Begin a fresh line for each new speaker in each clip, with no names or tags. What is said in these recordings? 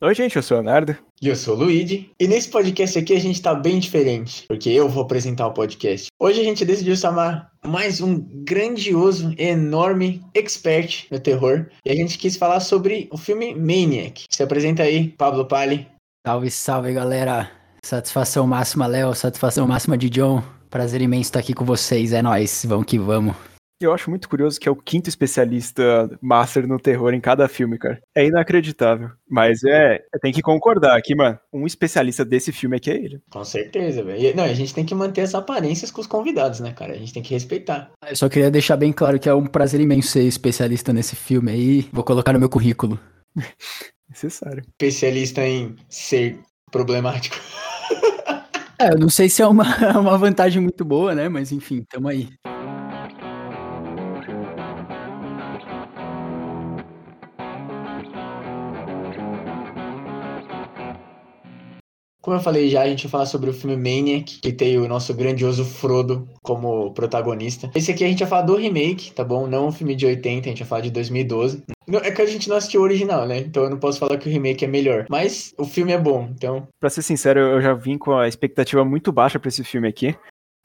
Oi, gente, eu sou o Leonardo.
E eu sou o Luigi. E nesse podcast aqui a gente tá bem diferente, porque eu vou apresentar o podcast. Hoje a gente decidiu chamar mais um grandioso, enorme expert no terror. E a gente quis falar sobre o filme Maniac. Se apresenta aí, Pablo Pali.
Salve, salve, galera. Satisfação máxima, Léo. Satisfação máxima de John. Prazer imenso estar aqui com vocês. É nóis. Vamos que vamos.
Eu acho muito curioso que é o quinto especialista master no terror em cada filme, cara. É inacreditável. Mas é, tem que concordar aqui, mano. Um especialista desse filme aqui é ele.
Com certeza, velho. Não, a gente tem que manter as aparências com os convidados, né, cara? A gente tem que respeitar.
Eu só queria deixar bem claro que é um prazer imenso ser especialista nesse filme aí. Vou colocar no meu currículo.
Necessário.
Especialista em ser problemático.
É, eu não sei se é uma, uma vantagem muito boa, né? Mas enfim, tamo aí.
Como eu falei já, a gente vai falar sobre o filme Maniac, que tem o nosso grandioso Frodo como protagonista. Esse aqui a gente vai falar do remake, tá bom? Não o filme de 80, a gente vai falar de 2012. É que a gente não assistiu o original, né? Então eu não posso falar que o remake é melhor. Mas o filme é bom, então.
Pra ser sincero, eu já vim com a expectativa muito baixa pra esse filme aqui.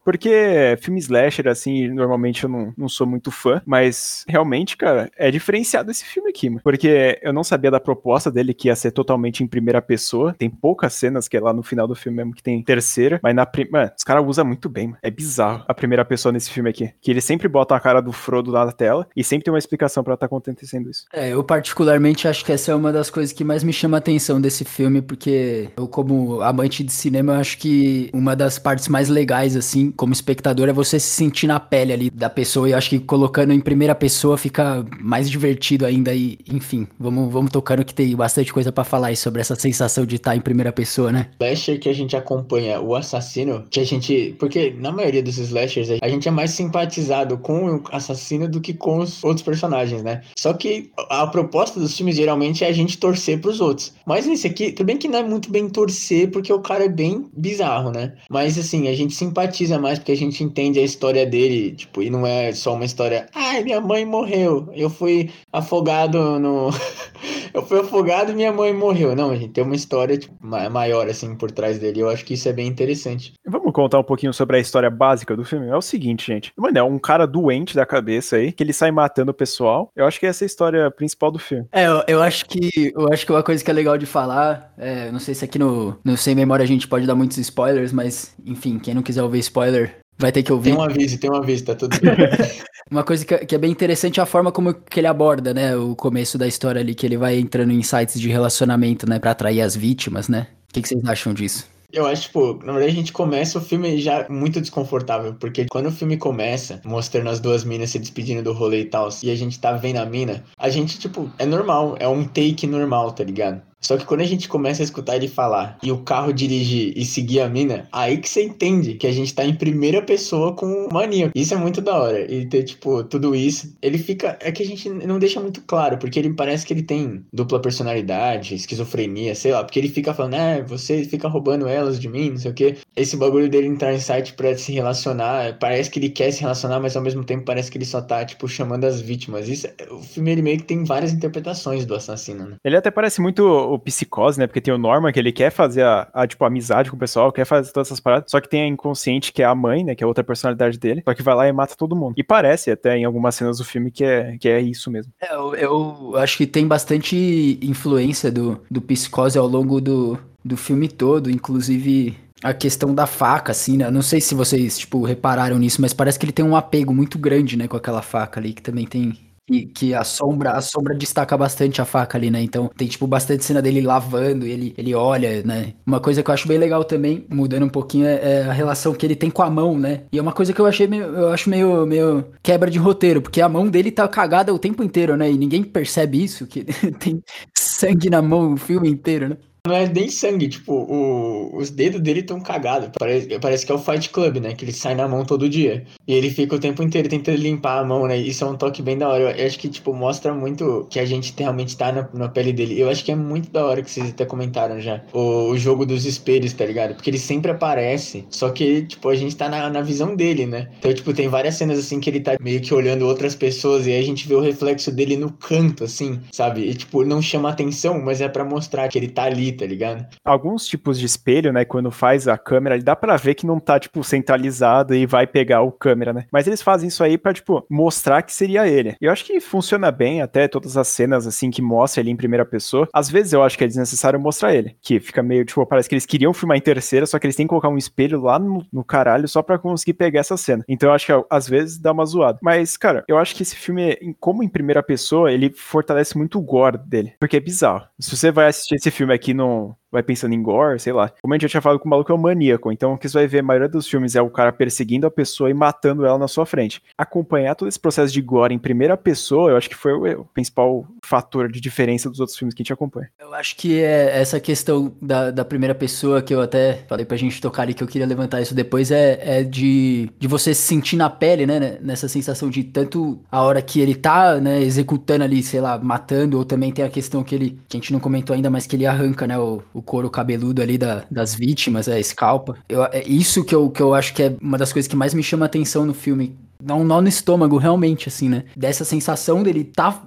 Porque filme slasher, assim, normalmente eu não, não sou muito fã, mas realmente, cara, é diferenciado esse filme aqui, mano. Porque eu não sabia da proposta dele que ia ser totalmente em primeira pessoa. Tem poucas cenas que é lá no final do filme mesmo que tem terceira, mas na primeira. Os caras usam muito bem, mano. É bizarro a primeira pessoa nesse filme aqui. Que ele sempre bota a cara do Frodo lá na tela e sempre tem uma explicação para estar tá acontecendo isso.
É, eu particularmente acho que essa é uma das coisas que mais me chama a atenção desse filme, porque eu, como amante de cinema, acho que uma das partes mais legais, assim, como espectador é você se sentir na pele ali da pessoa. E eu acho que colocando em primeira pessoa fica mais divertido ainda. E, enfim, vamos, vamos tocando que tem bastante coisa para falar aí sobre essa sensação de estar em primeira pessoa, né?
Slasher que a gente acompanha o assassino, que a gente. Porque na maioria dos slashers a gente é mais simpatizado com o assassino do que com os outros personagens, né? Só que a proposta dos filmes geralmente é a gente torcer pros outros. Mas nesse aqui, tudo bem que não é muito bem torcer, porque o cara é bem bizarro, né? Mas assim, a gente simpatiza mais porque a gente entende a história dele, tipo, e não é só uma história, ai, minha mãe morreu, eu fui afogado no. eu fui afogado e minha mãe morreu. Não, a gente tem uma história tipo, maior, assim, por trás dele. Eu acho que isso é bem interessante.
Vamos contar um pouquinho sobre a história básica do filme? É o seguinte, gente. Mano, é um cara doente da cabeça aí, que ele sai matando o pessoal. Eu acho que essa é a história principal do filme.
É, eu, eu acho que eu acho que uma coisa que é legal de falar, é, não sei se aqui no, no Sem Memória a gente pode dar muitos spoilers, mas enfim, quem não quiser ouvir spoiler, Vai ter que ouvir.
Tem um aviso, tem um aviso, tá tudo bem.
Uma coisa que, que, é bem interessante é a forma como que ele aborda, né? O começo da história ali, que ele vai entrando em sites de relacionamento, né? Pra atrair as vítimas, né? O que, que vocês acham disso?
Eu acho, tipo, na verdade a gente começa o filme já muito desconfortável, porque quando o filme começa, mostrando as duas minas se despedindo do rolê e tal, e a gente tá vendo a mina, a gente, tipo, é normal, é um take normal, tá ligado? Só que quando a gente começa a escutar ele falar e o carro dirigir e seguir a mina, aí que você entende que a gente tá em primeira pessoa com o maníaco. Isso é muito da hora. E ter, tipo, tudo isso. Ele fica. É que a gente não deixa muito claro, porque ele parece que ele tem dupla personalidade, esquizofrenia, sei lá. Porque ele fica falando, é, você fica roubando elas de mim, não sei o quê. Esse bagulho dele entrar em site pra se relacionar, parece que ele quer se relacionar, mas ao mesmo tempo parece que ele só tá, tipo, chamando as vítimas. Isso, o filme ele meio que tem várias interpretações do assassino, né?
Ele até parece muito o psicose, né? Porque tem o Norman, que ele quer fazer a, a, tipo, amizade com o pessoal, quer fazer todas essas paradas. Só que tem a inconsciente, que é a mãe, né? Que é outra personalidade dele. Só que vai lá e mata todo mundo. E parece até em algumas cenas do filme que é, que é isso mesmo.
É, eu, eu acho que tem bastante influência do, do psicose ao longo do, do filme todo, inclusive a questão da faca, assim, né? Não sei se vocês, tipo, repararam nisso, mas parece que ele tem um apego muito grande, né, com aquela faca ali, que também tem que, que a sombra, a sombra destaca bastante a faca ali, né? Então tem, tipo, bastante cena dele lavando, ele, ele olha, né? Uma coisa que eu acho bem legal também, mudando um pouquinho, é, é, a relação que ele tem com a mão, né? E é uma coisa que eu achei meio, eu acho meio, meio quebra de roteiro, porque a mão dele tá cagada o tempo inteiro, né? E ninguém percebe isso, que tem sangue na mão o filme inteiro, né?
Não é nem sangue, tipo, o, os dedos dele estão cagados. Parece, parece que é o Fight Club, né? Que ele sai na mão todo dia. E ele fica o tempo inteiro tentando limpar a mão, né? Isso é um toque bem da hora. Eu acho que, tipo, mostra muito que a gente realmente tá na, na pele dele. Eu acho que é muito da hora que vocês até comentaram já. O, o jogo dos espelhos, tá ligado? Porque ele sempre aparece, só que, tipo, a gente tá na, na visão dele, né? Então, tipo, tem várias cenas assim que ele tá meio que olhando outras pessoas e aí a gente vê o reflexo dele no canto, assim, sabe? E, tipo, não chama atenção, mas é para mostrar que ele tá ali, tá ligado?
Alguns tipos de espelho, né, quando faz a câmera, dá para ver que não tá, tipo, centralizado e vai pegar o câmera, né? Mas eles fazem isso aí pra, tipo, mostrar que seria ele. Eu acho que funciona bem até todas as cenas, assim, que mostra ele em primeira pessoa. Às vezes eu acho que é desnecessário mostrar ele, que fica meio, tipo, parece que eles queriam filmar em terceira, só que eles têm que colocar um espelho lá no, no caralho só para conseguir pegar essa cena. Então eu acho que às vezes dá uma zoada. Mas, cara, eu acho que esse filme, como em primeira pessoa, ele fortalece muito o gore dele, porque é bizarro. Se você vai assistir esse filme aqui no, non. Vai pensando em gore, sei lá. Como a gente já tinha falado o maluco é um maníaco, então o que você vai ver a maioria dos filmes é o cara perseguindo a pessoa e matando ela na sua frente. Acompanhar todo esse processo de gore em primeira pessoa, eu acho que foi o, principal fator de diferença dos outros filmes que a gente acompanha.
Eu acho que é essa questão da, da primeira pessoa que eu até falei pra gente tocar ali que eu queria levantar isso depois é, é de, de você se sentir na pele, né? Nessa sensação de tanto a hora que ele tá, né, executando ali, sei lá, matando, ou também tem a questão que ele, que a gente não comentou ainda, mas que ele arranca, né, o, o couro cabeludo ali da, das vítimas, é, escalpa. Eu, é isso que eu, que eu acho que é uma das coisas que mais me chama atenção no filme dá um nó no estômago, realmente, assim, né? Dessa sensação dele tá.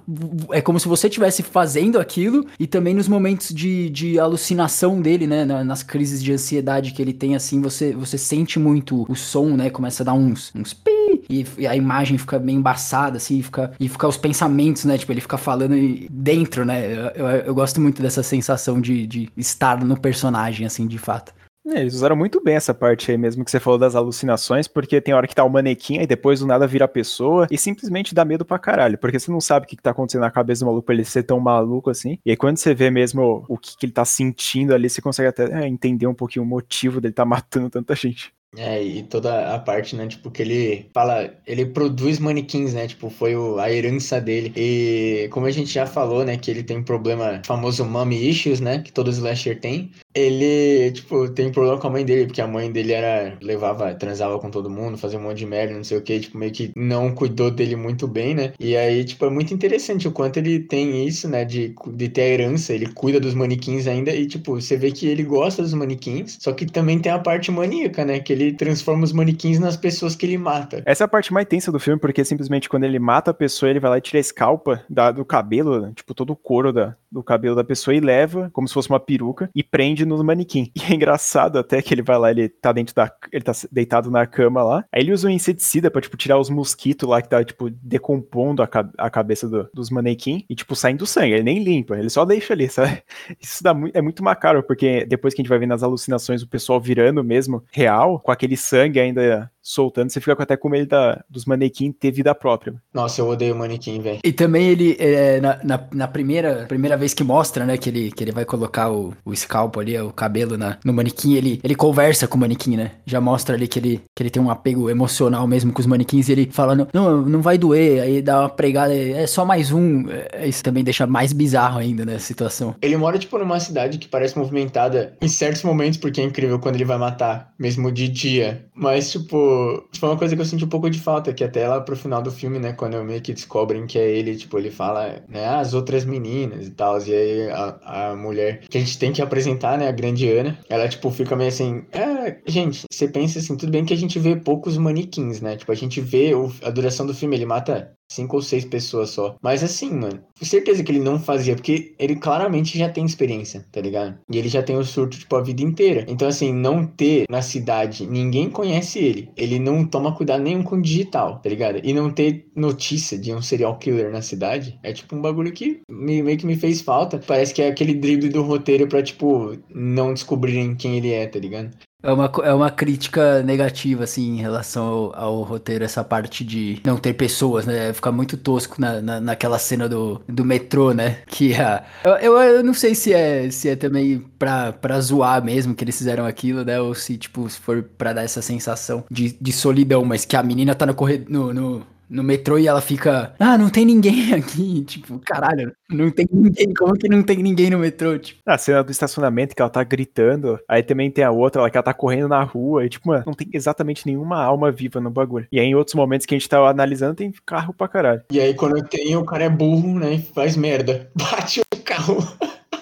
É como se você estivesse fazendo aquilo e também nos momentos de, de alucinação dele, né? nas crises de ansiedade que ele tem, assim, você, você sente muito o som, né? Começa a dar uns, uns pi, e, e a imagem fica meio embaçada, assim, e fica, e fica os pensamentos, né? Tipo, ele fica falando dentro, né? Eu, eu, eu gosto muito dessa sensação de, de estar no personagem, assim, de fato.
É, eles usaram muito bem essa parte aí mesmo que você falou das alucinações, porque tem hora que tá o manequim e depois do nada vira a pessoa e simplesmente dá medo pra caralho, porque você não sabe o que, que tá acontecendo na cabeça do maluco pra ele ser tão maluco assim. E aí quando você vê mesmo o que, que ele tá sentindo ali, você consegue até é, entender um pouquinho o motivo dele tá matando tanta gente.
É, e toda a parte, né, tipo, que ele fala, ele produz manequins, né, tipo, foi o, a herança dele. E como a gente já falou, né, que ele tem problema, famoso mommy issues, né, que todo slasher tem ele, tipo, tem problema com a mãe dele, porque a mãe dele era, levava, transava com todo mundo, fazia um monte de merda, não sei o que, tipo, meio que não cuidou dele muito bem, né? E aí, tipo, é muito interessante o quanto ele tem isso, né, de, de ter a herança, ele cuida dos manequins ainda, e, tipo, você vê que ele gosta dos manequins, só que também tem a parte maníaca, né, que ele transforma os manequins nas pessoas que ele mata.
Essa é a parte mais tensa do filme, porque simplesmente quando ele mata a pessoa, ele vai lá e tira a escalpa da, do cabelo, tipo, todo o couro da, do cabelo da pessoa e leva, como se fosse uma peruca, e prende no manequim. E é engraçado até que ele vai lá, ele tá dentro da. Ele tá deitado na cama lá. Aí ele usa um inseticida pra, tipo, tirar os mosquitos lá que tá, tipo, decompondo a, a cabeça do, dos manequim e, tipo, saindo sangue. Ele nem limpa, ele só deixa ali, sabe? Isso dá, é muito macaro, porque depois que a gente vai ver nas alucinações o pessoal virando mesmo real, com aquele sangue ainda soltando, você fica até com medo da, dos manequins ter vida própria.
Nossa, eu odeio manequim, velho.
E também ele, é, na, na, na, primeira, primeira vez que mostra, né, que ele, que ele vai colocar o, o scalpo ali, o cabelo na, no manequim, ele, ele conversa com o manequim, né? Já mostra ali que ele, que ele tem um apego emocional mesmo com os manequins e ele fala, não, não, vai doer, aí dá uma pregada, é só mais um. É, isso também deixa mais bizarro ainda, né, a situação.
Ele mora, tipo, numa cidade que parece movimentada em certos momentos, porque é incrível quando ele vai matar, mesmo de dia. Mas, tipo, foi uma coisa que eu senti um pouco de falta, que até lá pro final do filme, né, quando eu meio que descobrem que é ele, tipo, ele fala, né, ah, as outras meninas e tal, e aí a, a mulher que a gente tem que apresentar, né, a grande Ana, ela, tipo, fica meio assim, é, gente, você pensa assim, tudo bem que a gente vê poucos manequins, né, tipo, a gente vê o, a duração do filme, ele mata cinco ou seis pessoas só. Mas assim, mano, com certeza que ele não fazia, porque ele claramente já tem experiência, tá ligado? E ele já tem o surto, tipo, a vida inteira. Então, assim, não ter na cidade, ninguém conhece ele. Ele não toma cuidado nenhum com o digital, tá ligado? E não ter notícia de um serial killer na cidade é, tipo, um bagulho que me, meio que me fez falta. Parece que é aquele drible do roteiro pra, tipo, não descobrirem quem ele é, tá ligado?
É uma, é uma crítica negativa, assim, em relação ao, ao, roteiro, essa parte de não ter pessoas, né? Ficar muito tosco na, na, naquela cena do, do metrô, né? Que a. Eu, eu, eu, não sei se é, se é também pra, pra zoar mesmo que eles fizeram aquilo, né? Ou se, tipo, se for pra dar essa sensação de, de solidão, mas que a menina tá no, corredor, no, no no metrô e ela fica, ah, não tem ninguém aqui. Tipo, caralho, não tem ninguém. Como que não tem ninguém no metrô? Tipo,
A cena do estacionamento que ela tá gritando. Aí também tem a outra lá que ela tá correndo na rua. E, tipo, mano, não tem exatamente nenhuma alma viva no bagulho. E aí, em outros momentos que a gente tá analisando, tem carro pra caralho.
E aí, quando tem, o cara é burro, né? Faz merda. Bate o carro.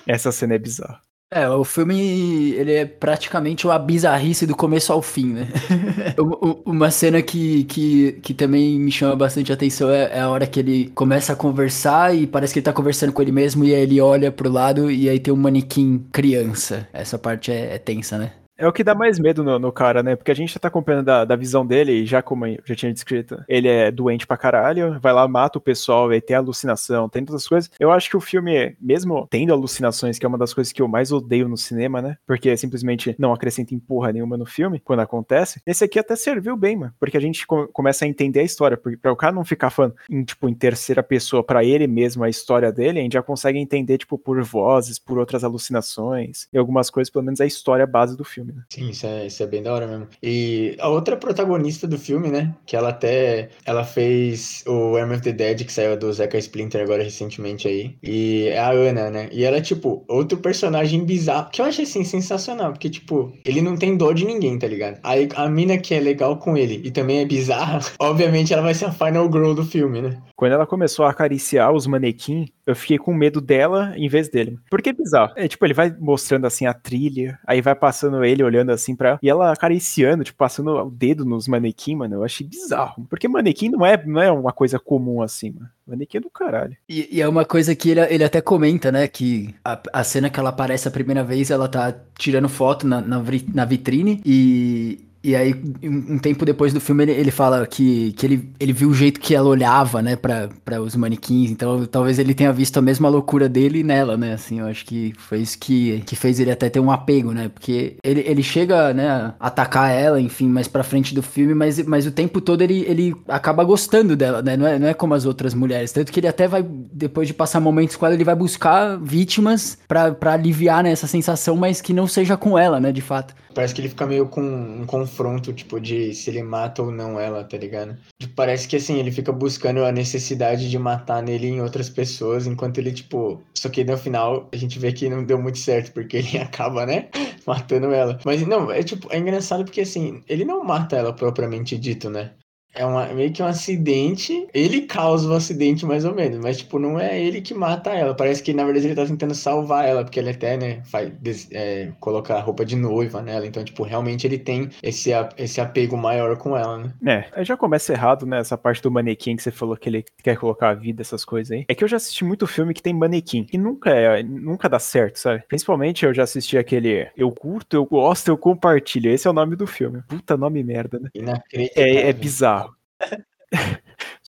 Essa cena é bizarra.
É, o filme, ele é praticamente uma bizarrice do começo ao fim, né? Uma cena que, que, que também me chama bastante atenção é, é a hora que ele começa a conversar e parece que ele tá conversando com ele mesmo e aí ele olha pro lado e aí tem um manequim criança. Essa parte é, é tensa, né?
É o que dá mais medo no, no cara, né? Porque a gente já tá acompanhando da, da visão dele, e já como eu já tinha descrito, ele é doente pra caralho, vai lá, mata o pessoal, aí tem alucinação, tem todas as coisas. Eu acho que o filme, mesmo tendo alucinações, que é uma das coisas que eu mais odeio no cinema, né? Porque simplesmente não acrescenta em porra nenhuma no filme, quando acontece. Esse aqui até serviu bem, mano. Porque a gente co- começa a entender a história. Porque pra o cara não ficar falando em, tipo, em terceira pessoa pra ele mesmo a história dele, a gente já consegue entender, tipo, por vozes, por outras alucinações, e algumas coisas, pelo menos a história base do filme, né?
Sim, isso é, isso é bem da hora mesmo. E a outra protagonista do filme, né? Que ela até. Ela fez o Arm of the Dead, que saiu do Zeca Splinter agora recentemente aí. E é a Ana, né? E ela é, tipo, outro personagem bizarro. Que eu achei assim sensacional. Porque, tipo, ele não tem dó de ninguém, tá ligado? Aí a mina que é legal com ele e também é bizarra, obviamente ela vai ser a final girl do filme, né?
Quando ela começou a acariciar os manequim, eu fiquei com medo dela em vez dele. Porque é bizarro. É tipo, ele vai mostrando assim a trilha, aí vai passando ele olhando assim pra. E ela acariciando, tipo, passando o dedo nos manequim, mano. Eu achei bizarro. Porque manequim não é, não é uma coisa comum assim, mano. Manequim é do caralho.
E, e é uma coisa que ele, ele até comenta, né? Que a, a cena que ela aparece a primeira vez, ela tá tirando foto na, na, na vitrine e. E aí, um tempo depois do filme, ele, ele fala que, que ele, ele viu o jeito que ela olhava, né, pra, pra os manequins. Então, talvez ele tenha visto a mesma loucura dele nela, né? Assim, eu acho que foi isso que, que fez ele até ter um apego, né? Porque ele, ele chega, né, a atacar ela, enfim, mais pra frente do filme, mas, mas o tempo todo ele, ele acaba gostando dela, né? Não é, não é como as outras mulheres. Tanto que ele até vai, depois de passar momentos com ela, ele vai buscar vítimas pra, pra aliviar, né, essa sensação, mas que não seja com ela, né, de fato.
Parece que ele fica meio com um confronto, tipo, de se ele mata ou não ela, tá ligado? Tipo, parece que assim, ele fica buscando a necessidade de matar nele em outras pessoas, enquanto ele, tipo. Só que no final a gente vê que não deu muito certo, porque ele acaba, né? Matando ela. Mas não, é tipo, é engraçado porque assim, ele não mata ela propriamente dito, né? É uma, meio que um acidente. Ele causa o acidente, mais ou menos. Mas, tipo, não é ele que mata ela. Parece que, na verdade, ele tá tentando salvar ela. Porque ele até, né, faz, é, coloca a roupa de noiva nela. Então, tipo, realmente ele tem esse, esse apego maior com ela, né?
É, já começa errado, né? Essa parte do manequim que você falou que ele quer colocar a vida, essas coisas aí. É que eu já assisti muito filme que tem manequim. E nunca é, nunca dá certo, sabe? Principalmente eu já assisti aquele Eu curto, eu gosto, eu compartilho. Esse é o nome do filme. Puta nome merda, né? É, é bizarro.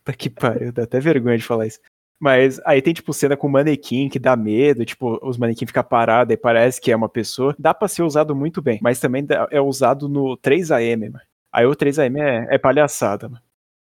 Puta que pariu, dá até vergonha de falar isso. Mas aí tem, tipo, cena com manequim que dá medo, tipo, os manequim ficam parados e parece que é uma pessoa. Dá pra ser usado muito bem, mas também é usado no 3AM, mano. Aí o 3AM é, é palhaçada, mano.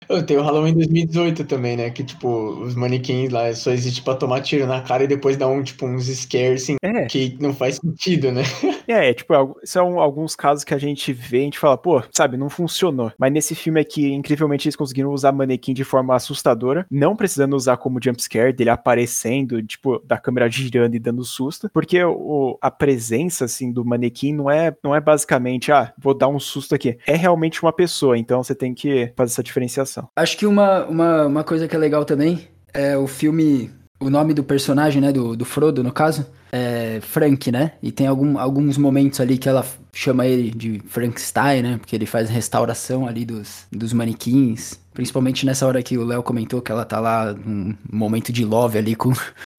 Eu tenho o Halloween 2018 também, né? Que, tipo, os manequins lá só existe pra tomar tiro na cara e depois dar um, tipo, uns scares, assim,
É,
que não faz sentido, né?
é, é, tipo, são alguns casos que a gente vê e a gente fala, pô, sabe, não funcionou. Mas nesse filme aqui, incrivelmente, eles conseguiram usar manequim de forma assustadora, não precisando usar como jumpscare, dele aparecendo, tipo, da câmera girando e dando susto, porque o, a presença, assim, do manequim não é, não é basicamente, ah, vou dar um susto aqui. É realmente uma pessoa, então você tem que fazer essa diferenciação.
Acho que uma, uma, uma coisa que é legal também é o filme. O nome do personagem, né? Do, do Frodo, no caso, é Frank, né? E tem algum, alguns momentos ali que ela chama ele de Frankenstein, né? Porque ele faz restauração ali dos, dos manequins. Principalmente nessa hora que o Léo comentou que ela tá lá num momento de love ali com,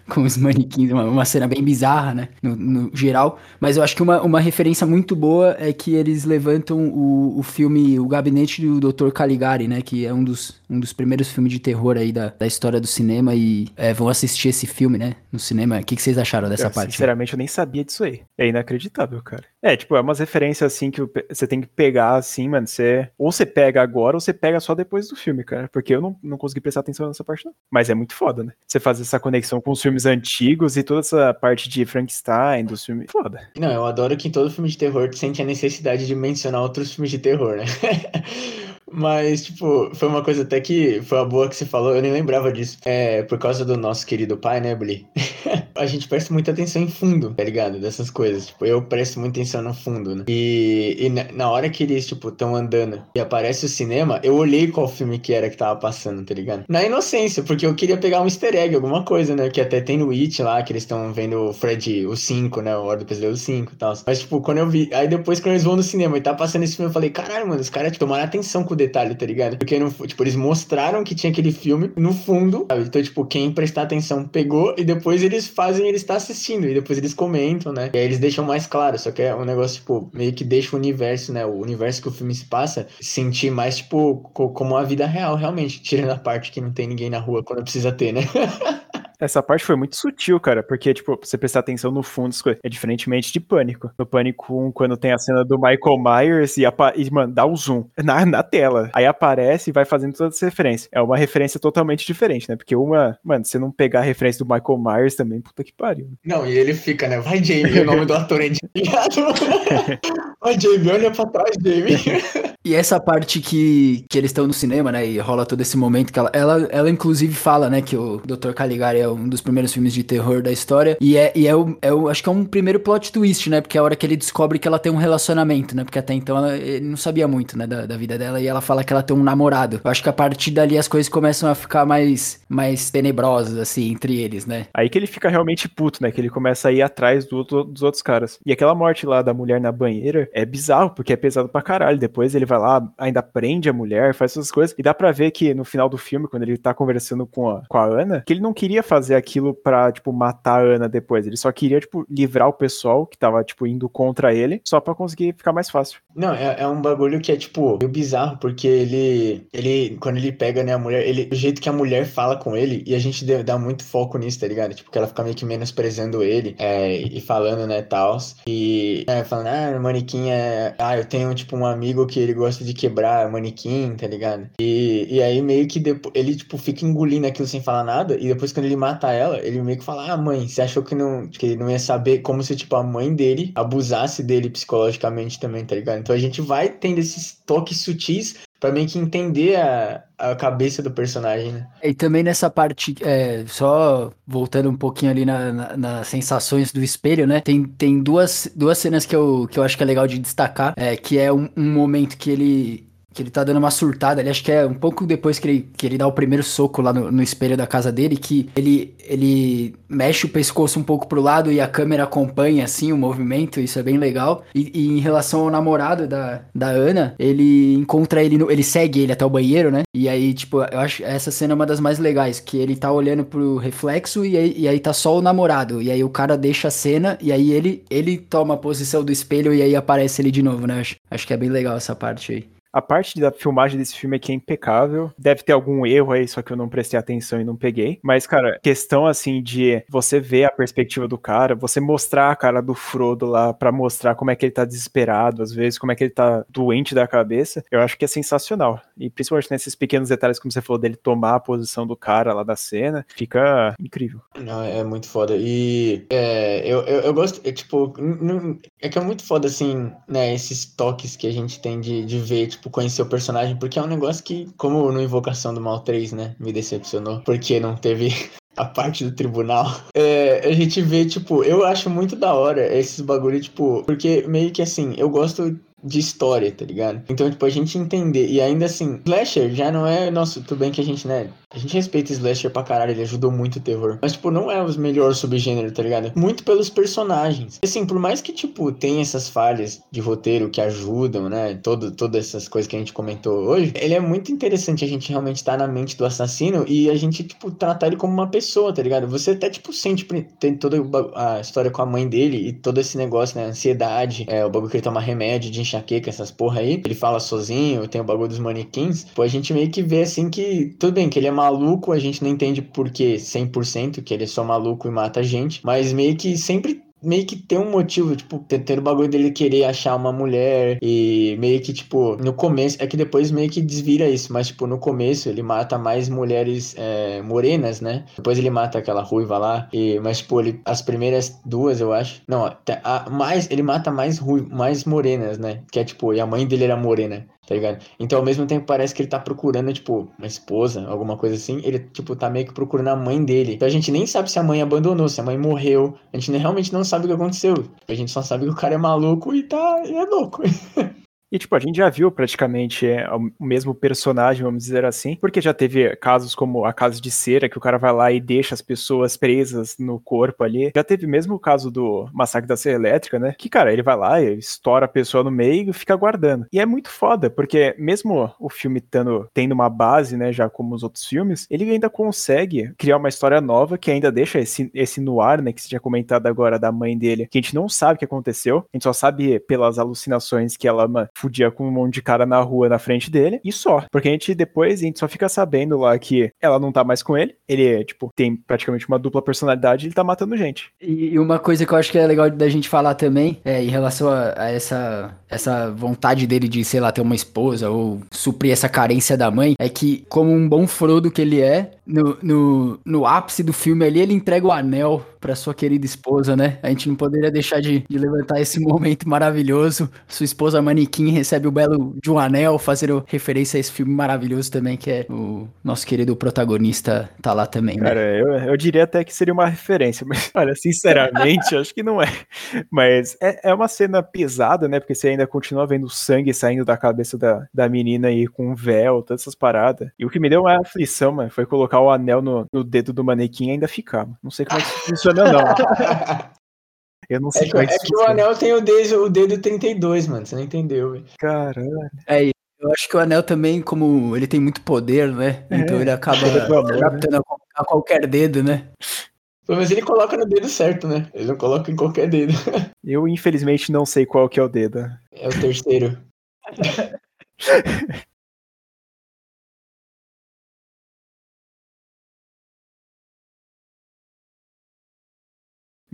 com os manequins, uma, uma cena bem bizarra, né? No, no geral. Mas eu acho que uma, uma referência muito boa é que eles levantam o, o filme O Gabinete do Dr. Caligari, né? Que é um dos, um dos primeiros filmes de terror aí da, da história do cinema. E é, vão assistir esse filme, né? No cinema. O que, que vocês acharam dessa
Eu,
parte?
Sinceramente, eu nem sabia disso aí. É inacreditável, cara. É, tipo, é umas referências assim que você tem que pegar, assim, mano. Você, ou você pega agora, ou você pega só depois do filme, cara. Porque eu não, não consegui prestar atenção nessa parte, não. Mas é muito foda, né? Você fazer essa conexão com os filmes antigos e toda essa parte de Frankenstein, dos filmes. Foda.
Não, eu adoro que em todo filme de terror tu sente a necessidade de mencionar outros filmes de terror, né? Mas, tipo, foi uma coisa até que foi a boa que você falou, eu nem lembrava disso. É, por causa do nosso querido pai, né, Bli? a gente presta muita atenção em fundo, tá ligado? Dessas coisas. Tipo, eu presto muita atenção no fundo, né? E, e na, hora que eles, tipo, estão andando e aparece o cinema, eu olhei qual filme que era que tava passando, tá ligado? Na inocência, porque eu queria pegar um easter egg, alguma coisa, né? Que até tem no It lá, que eles estão vendo o Fred, o 5, né? O Hora do Pesadelo 5 e tal. Mas, tipo, quando eu vi. Aí depois, quando eles vão no cinema e tá passando esse filme, eu falei, caralho, mano, os caras tipo, tomaram atenção com detalhe, tá ligado? Porque, no, tipo, eles mostraram que tinha aquele filme no fundo, sabe? Então, tipo, quem prestar atenção pegou e depois eles fazem ele estar assistindo e depois eles comentam, né? E aí eles deixam mais claro, só que é um negócio, tipo, meio que deixa o universo, né? O universo que o filme se passa sentir mais, tipo, como a vida real, realmente. Tirando a parte que não tem ninguém na rua quando precisa ter, né?
Essa parte foi muito sutil, cara, porque, tipo, você prestar atenção no fundo, é diferentemente de Pânico. No Pânico 1, quando tem a cena do Michael Myers e, e mano, dá o zoom na, na tela. Aí aparece e vai fazendo todas as referências. É uma referência totalmente diferente, né? Porque uma, mano, você não pegar a referência do Michael Myers também, puta que pariu.
Não, e ele fica, né? Vai, Jamie, o nome do ator é Vai, Jamie, olha pra trás, Jamie.
E essa parte que, que eles estão no cinema, né? E rola todo esse momento que ela, ela, ela inclusive fala, né? Que o Dr. Caligari é um dos primeiros filmes de terror da história. E é, e é, o, é o, acho que é um primeiro plot twist, né? Porque é a hora que ele descobre que ela tem um relacionamento, né? Porque até então ela, ele não sabia muito, né? Da, da vida dela. E ela fala que ela tem um namorado. Eu acho que a partir dali as coisas começam a ficar mais, mais tenebrosas, assim, entre eles, né?
Aí que ele fica realmente puto, né? Que ele começa a ir atrás do, do, dos outros caras. E aquela morte lá da mulher na banheira é bizarro, porque é pesado pra caralho. Depois ele vai lá, ainda prende a mulher, faz essas coisas. E dá pra ver que no final do filme, quando ele tá conversando com a, com a Ana, que ele não queria fazer aquilo pra, tipo, matar a Ana depois. Ele só queria, tipo, livrar o pessoal que tava, tipo, indo contra ele, só pra conseguir ficar mais fácil.
Não, é, é um bagulho que é, tipo, meio bizarro, porque ele, ele, quando ele pega, né, a mulher, ele, o jeito que a mulher fala com ele, e a gente dá muito foco nisso, tá ligado? Tipo, que ela fica meio que menosprezando ele, é, e falando, né, tals. E, é, falando, ah, manequim é, ah, eu tenho, tipo, um amigo que ele gosta gosta de quebrar manequim, tá ligado? E, e aí meio que ele, tipo, fica engolindo aquilo sem falar nada, e depois quando ele mata ela, ele meio que fala, ah, mãe, você achou que não, que ele não ia saber, como se, tipo, a mãe dele abusasse dele psicologicamente também, tá ligado? Então a gente vai tendo esses toques sutis pra meio que entender a, a cabeça do personagem, né?
E também nessa parte, é, só voltando um pouquinho ali na, na, nas sensações do espelho, né? Tem, tem duas, duas cenas que eu, que eu acho que é legal de destacar, é, que é um, um momento que ele que ele tá dando uma surtada ali, acho que é um pouco depois que ele, que ele dá o primeiro soco lá no, no, espelho da casa dele, que ele, ele mexe o pescoço um pouco pro lado e a câmera acompanha, assim, o movimento, isso é bem legal. E, e em relação ao namorado da, da Ana, ele encontra ele, no, ele segue ele até o banheiro, né? E aí, tipo, eu acho essa cena é uma das mais legais, que ele tá olhando pro reflexo e aí, e aí tá só o namorado, e aí o cara deixa a cena, e aí ele, ele toma a posição do espelho e aí aparece ele de novo, né? Acho, acho que é bem legal essa parte aí.
A parte da filmagem desse filme aqui é impecável. Deve ter algum erro aí, só que eu não prestei atenção e não peguei. Mas, cara, questão assim de você ver a perspectiva do cara, você mostrar a cara do Frodo lá para mostrar como é que ele tá desesperado, às vezes, como é que ele tá doente da cabeça, eu acho que é sensacional. E principalmente nesses pequenos detalhes, como você falou, dele tomar a posição do cara lá da cena, fica incrível.
Não, é muito foda. E é, eu, eu, eu gosto, é, tipo, é que é muito foda, assim, né, esses toques que a gente tem de, de ver, tipo, tipo, conhecer o personagem, porque é um negócio que, como no Invocação do Mal 3, né, me decepcionou, porque não teve a parte do tribunal. É, a gente vê, tipo, eu acho muito da hora esses bagulho, tipo, porque meio que assim, eu gosto de história, tá ligado? Então, tipo, a gente entender. E ainda assim, Slasher já não é. Nossa, tudo bem que a gente, né? A gente respeita Slasher pra caralho, ele ajudou muito o terror. Mas, tipo, não é os melhores subgêneros, tá ligado? Muito pelos personagens. Assim, por mais que, tipo, tem essas falhas de roteiro que ajudam, né? Todo, todas essas coisas que a gente comentou hoje, ele é muito interessante a gente realmente estar tá na mente do assassino e a gente, tipo, tratar ele como uma pessoa, tá ligado? Você até, tipo, sente tem toda a história com a mãe dele e todo esse negócio, né? Ansiedade, é, o bagulho que ele toma remédio de enxaqueca, essas porra aí. Ele fala sozinho, tem o bagulho dos manequins. Pô, a gente meio que vê assim que, tudo bem, que ele é maluco, a gente não entende por que 100%, que ele é só maluco e mata a gente, mas meio que sempre meio que tem um motivo, tipo, ter o bagulho dele querer achar uma mulher e meio que, tipo, no começo, é que depois meio que desvira isso, mas, tipo, no começo ele mata mais mulheres é, morenas, né? Depois ele mata aquela ruiva lá, e, mas, tipo, ele, as primeiras duas, eu acho, não, a, mais, ele mata mais ruiva, mais morenas, né? Que é, tipo, e a mãe dele era morena. Tá ligado? Então, ao mesmo tempo, parece que ele tá procurando, tipo, uma esposa, alguma coisa assim. Ele, tipo, tá meio que procurando a mãe dele. Então a gente nem sabe se a mãe abandonou, se a mãe morreu. A gente realmente não sabe o que aconteceu. A gente só sabe que o cara é maluco e tá. E é louco.
E, tipo, a gente já viu praticamente é, o mesmo personagem, vamos dizer assim, porque já teve casos como a casa de cera, que o cara vai lá e deixa as pessoas presas no corpo ali. Já teve mesmo o caso do massacre da Serra Elétrica, né? Que, cara, ele vai lá e estoura a pessoa no meio e fica guardando. E é muito foda, porque mesmo o filme tendo, tendo uma base, né, já como os outros filmes, ele ainda consegue criar uma história nova que ainda deixa esse, esse né, que você tinha comentado agora da mãe dele, que a gente não sabe o que aconteceu, a gente só sabe pelas alucinações que ela, fudia com um monte de cara na rua na frente dele, e só. Porque a gente depois, a gente só fica sabendo lá que ela não tá mais com ele, ele, tipo, tem praticamente uma dupla personalidade e ele tá matando gente.
E uma coisa que eu acho que é legal da gente falar também, é em relação a, a essa, essa vontade dele de, sei lá, ter uma esposa ou suprir essa carência da mãe, é que, como um bom Frodo que ele é, no, no, no ápice do filme ali, ele entrega o anel pra sua querida esposa, né? A gente não poderia deixar de, de levantar esse momento maravilhoso. Sua esposa manequim recebe o belo de um anel, fazendo referência a esse filme maravilhoso também, que é o nosso querido protagonista tá lá também, né?
Cara, eu, eu diria até que seria uma referência, mas olha, sinceramente, acho que não é. Mas é, é uma cena pesada, né? Porque você ainda continua vendo sangue saindo da cabeça da, da menina aí com um véu, todas essas paradas. E o que me deu uma aflição, mano, foi colocar o anel no, no dedo do manequim e ainda ficar. Não sei como é que isso funciona, não. Eu não
É
sei
que,
como é
é
que isso
que o anel tem o dedo, o dedo 32, mano. Você não entendeu, velho.
Caralho.
É, eu acho que o anel também, como ele tem muito poder, né? Então ele acaba
poder do amor, né?
adaptando a qualquer dedo, né?
Pelo menos ele coloca no dedo certo, né? Ele não coloca em qualquer dedo.
Eu, infelizmente, não sei qual que é o dedo.
É o terceiro.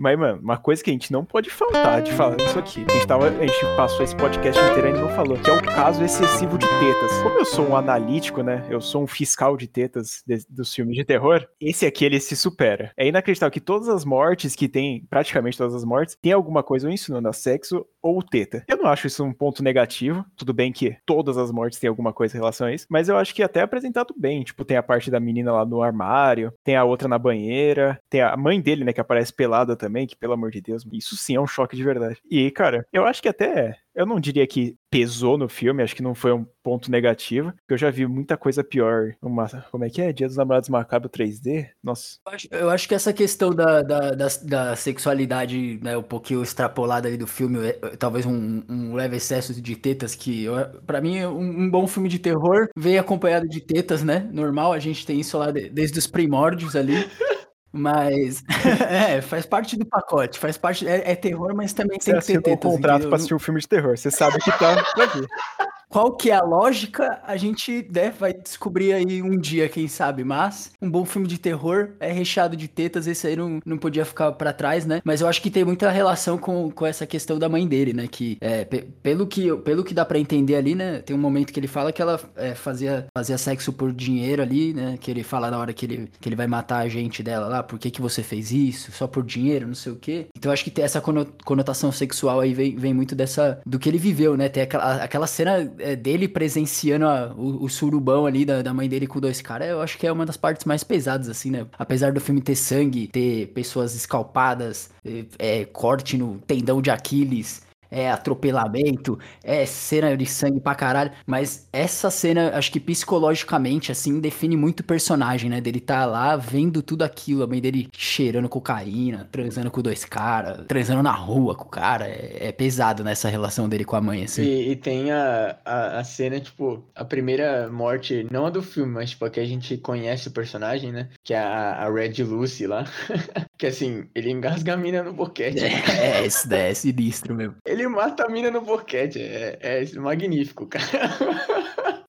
Mas, mano, uma coisa que a gente não pode faltar de falar disso aqui. A gente, tava, a gente passou esse podcast inteiro e não falou, que é o caso excessivo de tetas. Como eu sou um analítico, né? Eu sou um fiscal de tetas de- dos filmes de terror. Esse aqui, ele se supera. É inacreditável que todas as mortes que tem, praticamente todas as mortes, tem alguma coisa ou ensinando a sexo ou teta. Eu não acho isso um ponto negativo. Tudo bem que todas as mortes têm alguma coisa em relação a isso, mas eu acho que é até apresentado bem. Tipo, tem a parte da menina lá no armário, tem a outra na banheira, tem a mãe dele, né, que aparece pelada também, que pelo amor de Deus, isso sim é um choque de verdade. E, cara, eu acho que até. Eu não diria que pesou no filme, acho que não foi um ponto negativo, porque eu já vi muita coisa pior. Uma, como é que é? Dia dos Namorados Macabro 3D? Nossa.
Eu acho, eu acho que essa questão da, da, da, da sexualidade, né, um pouquinho extrapolada ali do filme, é, é, talvez um, um leve excesso de tetas, que pra mim um, um bom filme de terror vem acompanhado de tetas, né? Normal, a gente tem isso lá de- desde os primórdios ali. Mas é, faz parte do pacote, faz parte. É, é terror, mas também
Você
tem que ter
assinou um
tetas.
contrato pra assistir um filme de terror, você sabe que tá pra ver.
Qual que é a lógica? A gente né, vai descobrir aí um dia, quem sabe. Mas um bom filme de terror é recheado de tetas. Esse aí não, não podia ficar pra trás, né? Mas eu acho que tem muita relação com, com essa questão da mãe dele, né? Que é, pe- pelo, que pelo que dá pra entender ali, né? Tem um momento que ele fala que ela é, fazia, fazia sexo por dinheiro ali, né? Que ele fala na hora que ele, que ele vai matar a gente dela lá. Por que, que você fez isso? Só por dinheiro? Não sei o quê. Então eu acho que tem essa cono- conotação sexual aí vem, vem muito dessa do que ele viveu, né? Tem aquela, aquela cena dele presenciando a- o, o surubão ali da, da mãe dele com dois caras. Eu acho que é uma das partes mais pesadas, assim, né? Apesar do filme ter sangue, ter pessoas escalpadas, é, é, corte no tendão de Aquiles. É atropelamento, é cena de sangue pra caralho. Mas essa cena, acho que psicologicamente, assim, define muito o personagem, né? Dele tá lá vendo tudo aquilo, a mãe dele cheirando cocaína, transando com dois caras, transando na rua com o cara. É, é pesado nessa relação dele com a mãe, assim.
E, e tem a, a, a cena, tipo, a primeira morte, não a do filme, mas tipo, a que a gente conhece o personagem, né? Que é a, a Red Lucy lá. que assim, ele engasga a mina no boquete.
É, daí é sinistro mesmo.
Ele mata a mina no boquete. É, é magnífico, cara.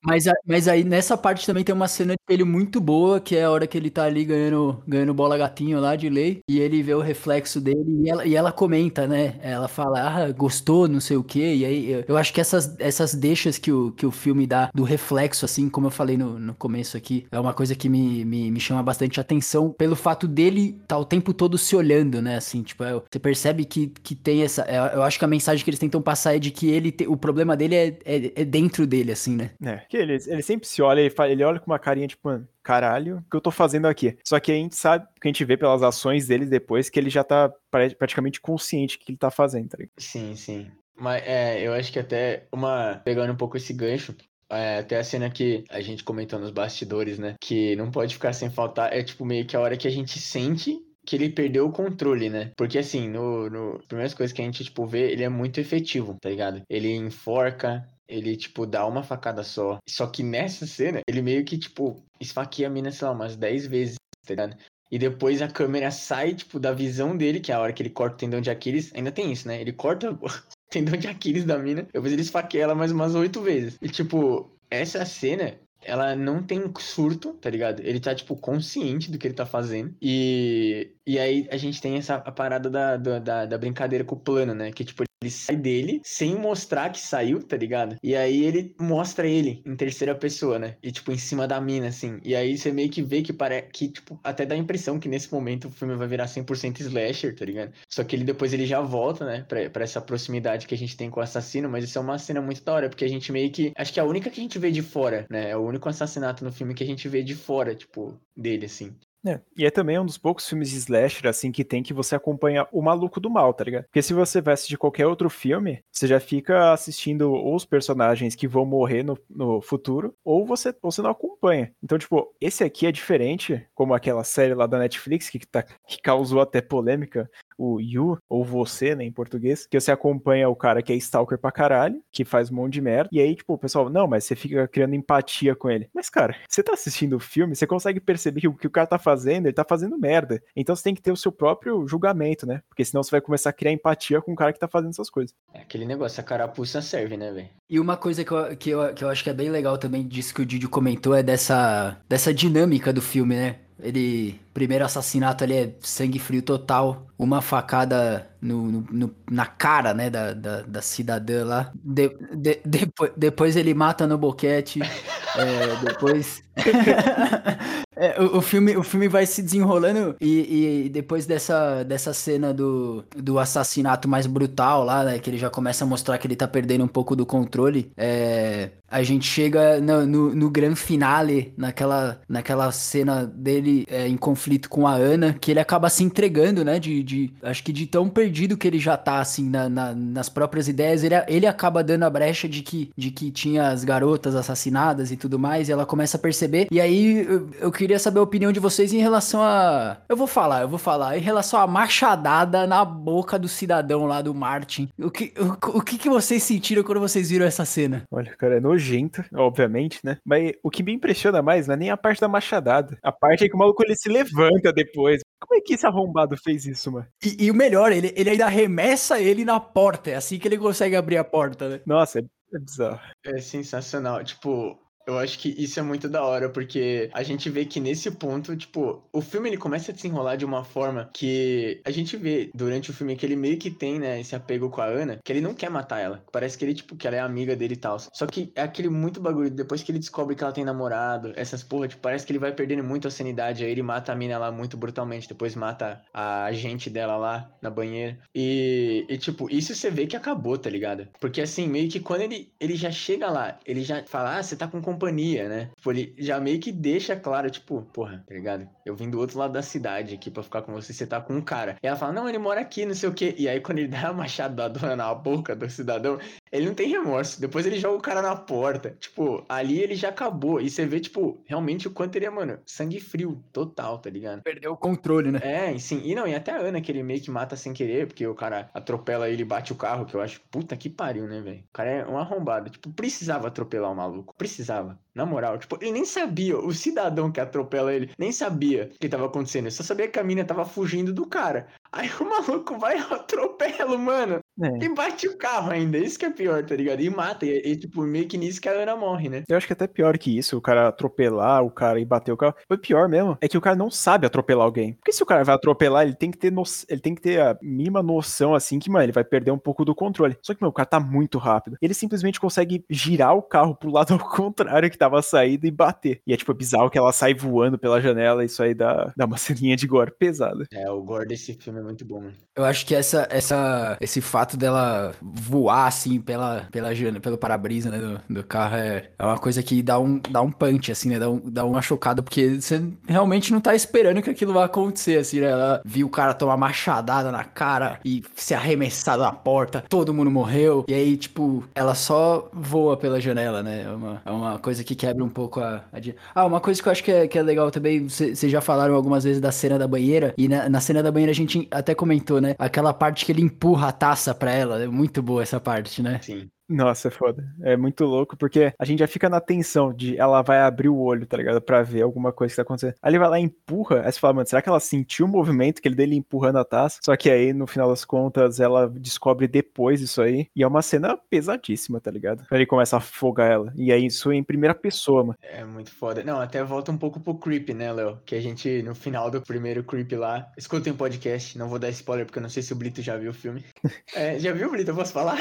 Mas, mas aí nessa parte também tem uma cena dele muito boa, que é a hora que ele tá ali ganhando, ganhando bola gatinho lá de lei, e ele vê o reflexo dele e ela, e ela comenta, né? Ela fala, ah, gostou, não sei o quê. E aí eu, eu acho que essas, essas deixas que o, que o filme dá do reflexo, assim, como eu falei no, no começo aqui, é uma coisa que me, me, me chama bastante atenção pelo fato dele tá o tempo todo se olhando, né? Assim, tipo, é, você percebe que, que tem essa. É, eu acho que a mensagem que eles tentam passar é de que ele te, o problema dele é, é, é dentro dele, assim, né?
É, ele, ele sempre se olha, ele, fala, ele olha com uma carinha, tipo, mano, caralho, o que eu tô fazendo aqui? Só que a gente sabe, que a gente vê pelas ações dele depois, que ele já tá praticamente consciente do que ele tá fazendo, tá ligado?
Sim, sim. Mas é, eu acho que até uma. Pegando um pouco esse gancho, é, até a cena que a gente comentou nos bastidores, né? Que não pode ficar sem faltar. É tipo meio que a hora que a gente sente que ele perdeu o controle, né? Porque assim, no, no primeiras coisas que a gente, tipo, vê, ele é muito efetivo, tá ligado? Ele enforca, ele, tipo, dá uma facada só. Só que nessa cena, ele meio que, tipo, esfaqueia a mina, sei lá, umas 10 vezes, tá ligado? E depois a câmera sai, tipo, da visão dele, que é a hora que ele corta o tendão de Aquiles. Ainda tem isso, né? Ele corta o tendão de Aquiles da mina. Depois ele esfaqueia ela mais umas oito vezes. E, tipo, essa cena ela não tem surto, tá ligado? Ele tá, tipo, consciente do que ele tá fazendo. E, e aí a gente tem essa parada da, da, da brincadeira com o plano, né? Que, tipo, ele sai dele sem mostrar que saiu, tá ligado? E aí ele mostra ele em terceira pessoa, né? E tipo, em cima da mina, assim. E aí você meio que vê que parece que, tipo, até dá a impressão que nesse momento o filme vai virar 100% slasher, tá ligado? Só que ele depois ele já volta, né? Pra, pra essa proximidade que a gente tem com o assassino. Mas isso é uma cena muito da hora, porque a gente meio que. Acho que é a única que a gente vê de fora, né? É o único assassinato no filme que a gente vê de fora, tipo, dele, assim.
É, e é também um dos poucos filmes de slasher, assim, que tem que você acompanha o maluco do mal, tá ligado? Porque se você vai assistir qualquer outro filme, você já fica assistindo os personagens que vão morrer no, no futuro, ou você, você não acompanha. Então, tipo, esse aqui é diferente, como aquela série lá da Netflix, que, tá, que causou até polêmica, o You, ou você, né, em português, que você acompanha o cara que é stalker pra caralho, que faz um monte de merda, e aí, tipo, o pessoal, não, mas você fica criando empatia com ele. Mas, cara, você tá assistindo o filme, você consegue perceber que o que o cara tá fazendo, ele tá fazendo merda. Então você tem que ter o seu próprio julgamento, né? Porque senão você vai começar a criar empatia com o cara que tá fazendo essas coisas.
É aquele negócio, a carapuça serve, né, velho?
E uma coisa que eu, que, eu, que eu acho que é bem legal também disso que o Didi comentou é dessa, dessa dinâmica do filme, né? Ele. Primeiro assassinato ali é sangue frio total. Uma facada no, no, no na cara, né, da, da, da cidadã lá. De, de, depois, depois ele mata no boquete. é, depois. É, o, o, filme, o filme vai se desenrolando e, e, depois dessa, dessa cena do, do assassinato mais brutal lá, né, que ele já começa a mostrar que ele tá perdendo um pouco do controle, é, a gente chega no, no, no grande finale, naquela, naquela cena dele é, em conflito com a Ana, que ele acaba se entregando, né, de, de acho que de tão perdido que ele já tá, assim, na, na, nas próprias ideias, ele, ele acaba dando a brecha de que, de que tinha as garotas assassinadas e tudo mais, e ela começa a perceber, e aí eu, eu queria queria saber a opinião de vocês em relação a. Eu vou falar, eu vou falar. Em relação a machadada na boca do cidadão lá do Martin. O que, o, o que, que vocês sentiram quando vocês viram essa cena?
Olha, cara, é nojento, obviamente, né? Mas o que me impressiona mais não é nem a parte da machadada. A parte é que o maluco ele se levanta depois. Como é que esse arrombado fez isso, mano?
E, e o melhor, ele, ele ainda arremessa ele na porta. É assim que ele consegue abrir a porta, né?
Nossa, é, é bizarro.
É sensacional. Tipo, eu acho que isso é muito da hora, porque a gente vê que nesse ponto, tipo, o filme ele começa a desenrolar de uma forma que a gente vê durante o filme que ele meio que tem, né, esse apego com a Ana, que ele não quer matar ela. Parece que ele, tipo, que ela é amiga dele e tal. Só que é aquele muito bagulho, depois que ele descobre que ela tem namorado, essas porra, tipo, parece que ele vai perdendo muito a sanidade, aí ele mata a mina lá muito brutalmente, depois mata a agente dela lá na banheira. E, e tipo, isso você vê que acabou, tá ligado? Porque assim, meio que quando ele, ele já chega lá, ele já fala, ah, você tá com companhia, né? Tipo, ele já meio que deixa claro, tipo, porra, tá ligado? Eu vim do outro lado da cidade aqui pra ficar com você, você tá com um cara. E ela fala, não, ele mora aqui, não sei o quê. E aí, quando ele dá a machadada na boca do cidadão, ele não tem remorso. Depois ele joga o cara na porta. Tipo, ali ele já acabou. E você vê, tipo, realmente o quanto ele é, mano, sangue frio, total, tá ligado?
Perdeu o controle, né?
É, sim. E não, e até a Ana, que ele meio que mata sem querer, porque o cara atropela ele e bate o carro, que eu acho, puta que pariu, né, velho? O cara é um arrombado. Tipo, precisava atropelar o maluco. Precisava. Na moral, tipo, ele nem sabia, o cidadão que atropela ele, nem sabia o que tava acontecendo. Ele só sabia que a mina tava fugindo do cara. Aí o maluco vai e atropela, mano.
É.
E bate o carro ainda, isso que é pior, tá ligado? E mata, e, e, tipo, meio que nisso que a Ana morre, né?
Eu acho que é até pior que isso, o cara atropelar o cara e bater o carro. Foi pior mesmo, é que o cara não sabe atropelar alguém. Porque se o cara vai atropelar, ele tem que ter no... ele tem que ter a mínima noção, assim, que, mano, ele vai perder um pouco do controle. Só que, mano, o cara tá muito rápido. Ele simplesmente consegue girar o carro pro lado ao contrário que tava saído e bater. E é, tipo, bizarro que ela sai voando pela janela e isso aí dá, dá uma ceninha de gore pesada.
É, o gore desse filme é muito bom, mano.
Eu acho que essa, essa, esse fato dela voar, assim, pela, pela pelo para-brisa, né, do, do carro é, é uma coisa que dá um, dá um punch, assim, né, dá, um, dá uma chocada, porque você realmente não tá esperando que aquilo vai acontecer, assim, né, ela viu o cara tomar machadada na cara e ser arremessado na porta, todo mundo morreu, e aí, tipo, ela só voa pela janela, né, é uma, é uma coisa que quebra um pouco a... a... Ah, uma coisa que eu acho que é, que é legal também, vocês já falaram algumas vezes da cena da banheira, e na, na cena da banheira a gente até comentou, né, aquela parte que ele empurra a taça pra ela, é muito boa essa parte, né?
Sim.
Nossa, é foda. É muito louco, porque a gente já fica na tensão de ela vai abrir o olho, tá ligado? Pra ver alguma coisa que tá acontecendo. Aí ele vai lá e empurra. Aí você fala, mano, será que ela sentiu o movimento que ele dele empurrando a taça? Só que aí, no final das contas, ela descobre depois isso aí. E é uma cena pesadíssima, tá ligado? Aí ele começa a afogar ela. E aí isso em primeira pessoa, mano.
É muito foda. Não, até volta um pouco pro Creep, né, Léo? Que a gente, no final do primeiro Creep lá, escutem o podcast. Não vou dar spoiler, porque eu não sei se o Blito já viu o filme. é, já viu, Blito? Eu posso falar?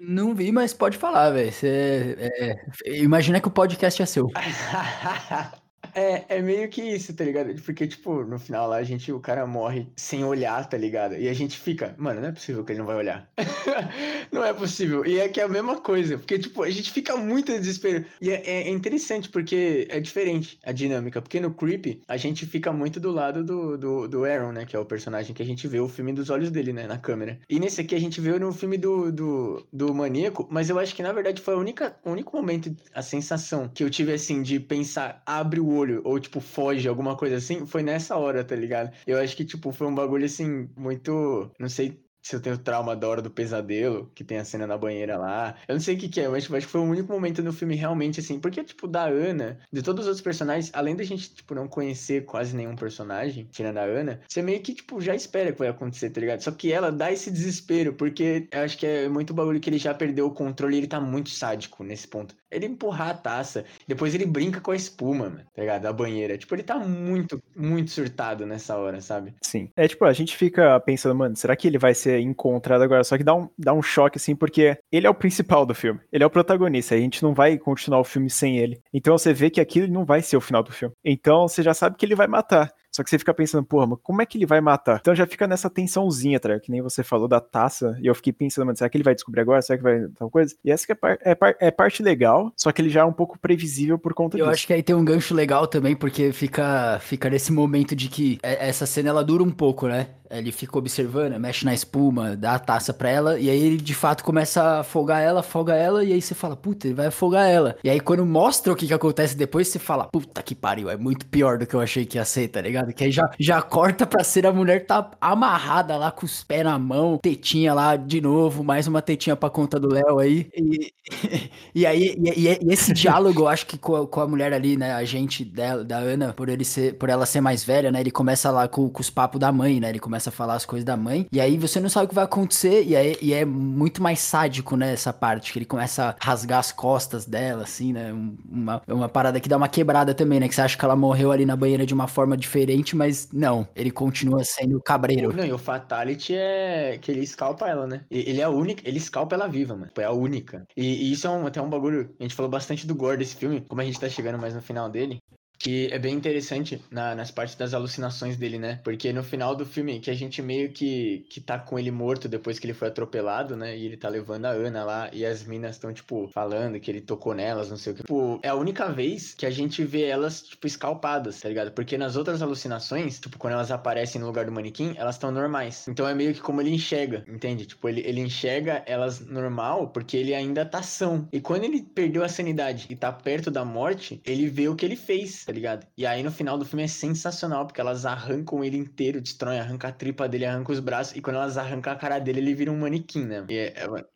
Não vi, mas pode falar, velho. É, imagina que o podcast é seu.
É, é meio que isso, tá ligado? Porque, tipo, no final lá, a gente, o cara morre sem olhar, tá ligado? E a gente fica, mano, não é possível que ele não vai olhar. não é possível. E é que é a mesma coisa, porque, tipo, a gente fica muito desespero. E é, é interessante, porque é diferente a dinâmica. Porque no Creep, a gente fica muito do lado do, do, do Aaron, né? Que é o personagem que a gente vê o filme dos olhos dele, né? Na câmera. E nesse aqui a gente vê no filme do, do, do Maníaco, mas eu acho que, na verdade, foi a única, o único momento, a sensação que eu tive, assim, de pensar, abre o olho, ou tipo, foge, alguma coisa assim, foi nessa hora, tá ligado? Eu acho que, tipo, foi um bagulho assim, muito. Não sei se eu tenho trauma da hora do pesadelo, que tem a cena na banheira lá. Eu não sei o que, que é, mas tipo, acho que foi o único momento no filme realmente assim. Porque, tipo, da Ana, de todos os outros personagens, além da gente, tipo, não conhecer quase nenhum personagem, tirando a Ana, você meio que, tipo, já espera que vai acontecer, tá ligado? Só que ela dá esse desespero, porque eu acho que é muito bagulho que ele já perdeu o controle e ele tá muito sádico nesse ponto. Ele empurrar a taça, depois ele brinca com a espuma, mano, tá ligado? Da banheira. Tipo, ele tá muito, muito surtado nessa hora, sabe?
Sim. É tipo, a gente fica pensando, mano, será que ele vai ser encontrado agora? Só que dá um, dá um choque, assim, porque ele é o principal do filme. Ele é o protagonista. A gente não vai continuar o filme sem ele. Então você vê que aquilo não vai ser o final do filme. Então você já sabe que ele vai matar. Só que você fica pensando, porra, mas como é que ele vai matar? Então já fica nessa tensãozinha, tá? Que nem você falou da taça. E eu fiquei pensando, mano, será que ele vai descobrir agora? Será que vai tal coisa? E essa que é, par é, par é parte legal, só que ele já é um pouco previsível por conta
eu
disso.
Eu acho que aí tem um gancho legal também, porque fica, fica nesse momento de que essa cena ela dura um pouco, né? Ele fica observando, mexe na espuma, dá a taça pra ela, e aí ele de fato começa a afogar ela, afoga ela, e aí você fala, puta, ele vai afogar ela. E aí quando mostra o que, que acontece depois, você fala, puta que pariu, é muito pior do que eu achei que ia ser, tá ligado? Que aí já, já corta pra ser a mulher tá amarrada lá com os pés na mão, tetinha lá de novo, mais uma tetinha pra conta do Léo aí. E, e aí, e, e, esse diálogo, eu acho que com a, com a, mulher ali, né, a gente dela, da Ana, por ele ser, por ela ser mais velha, né, ele começa lá com, com os papos da mãe, né, ele começa começa a falar as coisas da mãe. E aí você não sabe o que vai acontecer. E é, e é muito mais sádico, né? Essa parte, que ele começa a rasgar as costas dela, assim, né? Uma, uma parada que dá uma quebrada também, né? Que você acha que ela morreu ali na banheira de uma forma diferente, mas não. Ele continua sendo cabreiro.
Não, e o Fatality é que ele escalpa ela, né? Ele é a única, ele escalpa ela viva, mano. É a única. E, e isso é um, até um bagulho. A gente falou bastante do gore desse filme, como a gente tá chegando mais no final dele que é bem interessante na, nas partes das alucinações dele, né? Porque no final do filme, que a gente meio que, que tá com ele morto depois que ele foi atropelado, né? E ele tá levando a Ana lá, e as minas estão, tipo, falando que ele tocou nelas, não sei o que. Tipo, é a única vez que a gente vê elas, tipo, escalpadas, tá ligado? Porque nas outras alucinações, tipo, quando elas aparecem no lugar do manequim, elas estão normais. Então é meio que como ele enxerga, entende? Tipo, ele, ele enxerga elas normal porque ele ainda tá são. E quando ele perdeu a sanidade e tá perto da morte, ele vê o que ele fez tá ligado? E aí no final do filme é sensacional, porque elas arrancam ele inteiro, destroem, arrancam a tripa dele, arrancam os braços, e quando elas arrancam a cara dele, ele vira um manequim, né? E é,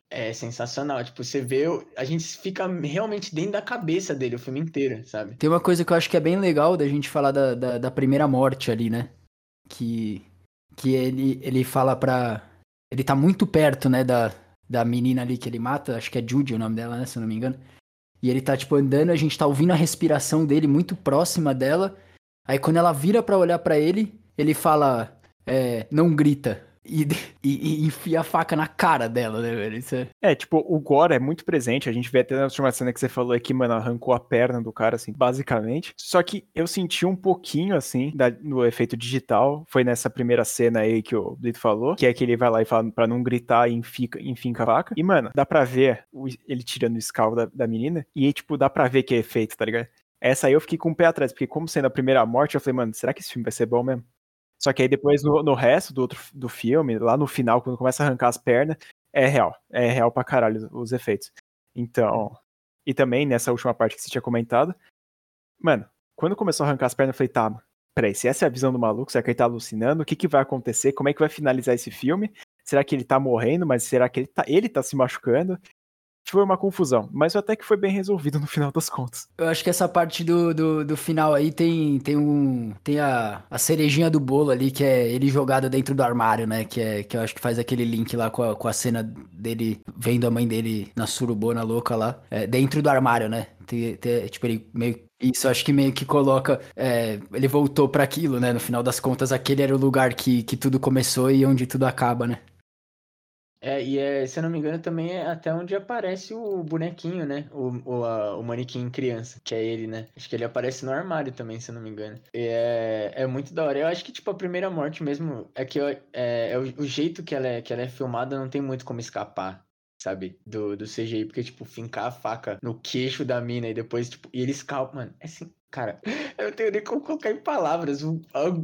é, é sensacional. Tipo, você vê, a gente fica realmente dentro da cabeça dele o filme inteiro, sabe?
Tem uma coisa que eu acho que é bem legal da gente falar da, da, da primeira morte ali, né? Que, que ele, ele fala pra ele tá muito perto, né, da, da menina ali que ele mata, acho que é Judy o nome dela, né, se eu não me engano. E ele tá, tipo, andando, a gente tá ouvindo a respiração dele muito próxima dela. Aí quando ela vira para olhar para ele, ele fala, é, não grita e, e, e, enfia a faca na cara dela, né, velho? É...
é, tipo, o gore é muito presente. A gente vê até na última cena que você falou aqui, mano, arrancou a perna do cara, assim, basicamente. Só que eu senti um pouquinho, assim, da, no efeito digital. Foi nessa primeira cena aí que o Blito falou, que é que ele vai lá e fala pra não gritar e enfia, enfinca a faca. E, mano, dá pra ver o, ele tirando o escalo da, da menina. E tipo, dá pra ver que é efeito, tá ligado? Essa aí eu fiquei com o pé atrás, porque como sendo a primeira morte, eu falei, mano, será que esse filme vai ser bom mesmo? Só que aí depois no, no resto do, outro, do filme, lá no final, quando começa a arrancar as pernas, é real. É real pra caralho os efeitos. Então. E também nessa última parte que você tinha comentado. Mano, quando começou a arrancar as pernas, eu falei, tá, peraí, se essa é a visão do maluco, será que ele tá alucinando? O que, que vai acontecer? Como é que vai finalizar esse filme? Será que ele tá morrendo, mas será que ele tá, ele tá se machucando? Foi uma confusão, mas até que foi bem resolvido no final das contas.
Eu acho que essa parte do, do, do final aí tem, tem um. Tem a, a cerejinha do bolo ali, que é ele jogado dentro do armário, né? Que, é, que eu acho que faz aquele link lá com a, com a cena dele vendo a mãe dele na surubona louca lá. É, dentro do armário, né? Tem, tem, tipo, ele meio isso, acho que meio que coloca. É, ele voltou para aquilo, né? No final das contas, aquele era o lugar que, que tudo começou e onde tudo acaba, né?
É, e é, se eu não me engano, também é até onde aparece o bonequinho, né? O, o, a, o manequim criança, que é ele, né? Acho que ele aparece no armário também, se eu não me engano. E é, é muito da hora. Eu acho que, tipo, a primeira morte mesmo é que é, é o, o, jeito que ela, é, que ela é filmada não tem muito como escapar sabe? Do, do CGI, porque, tipo, fincar a faca no queixo da mina e depois, tipo, e ele escalpa, mano, é assim, cara, eu não tenho nem como colocar em palavras o,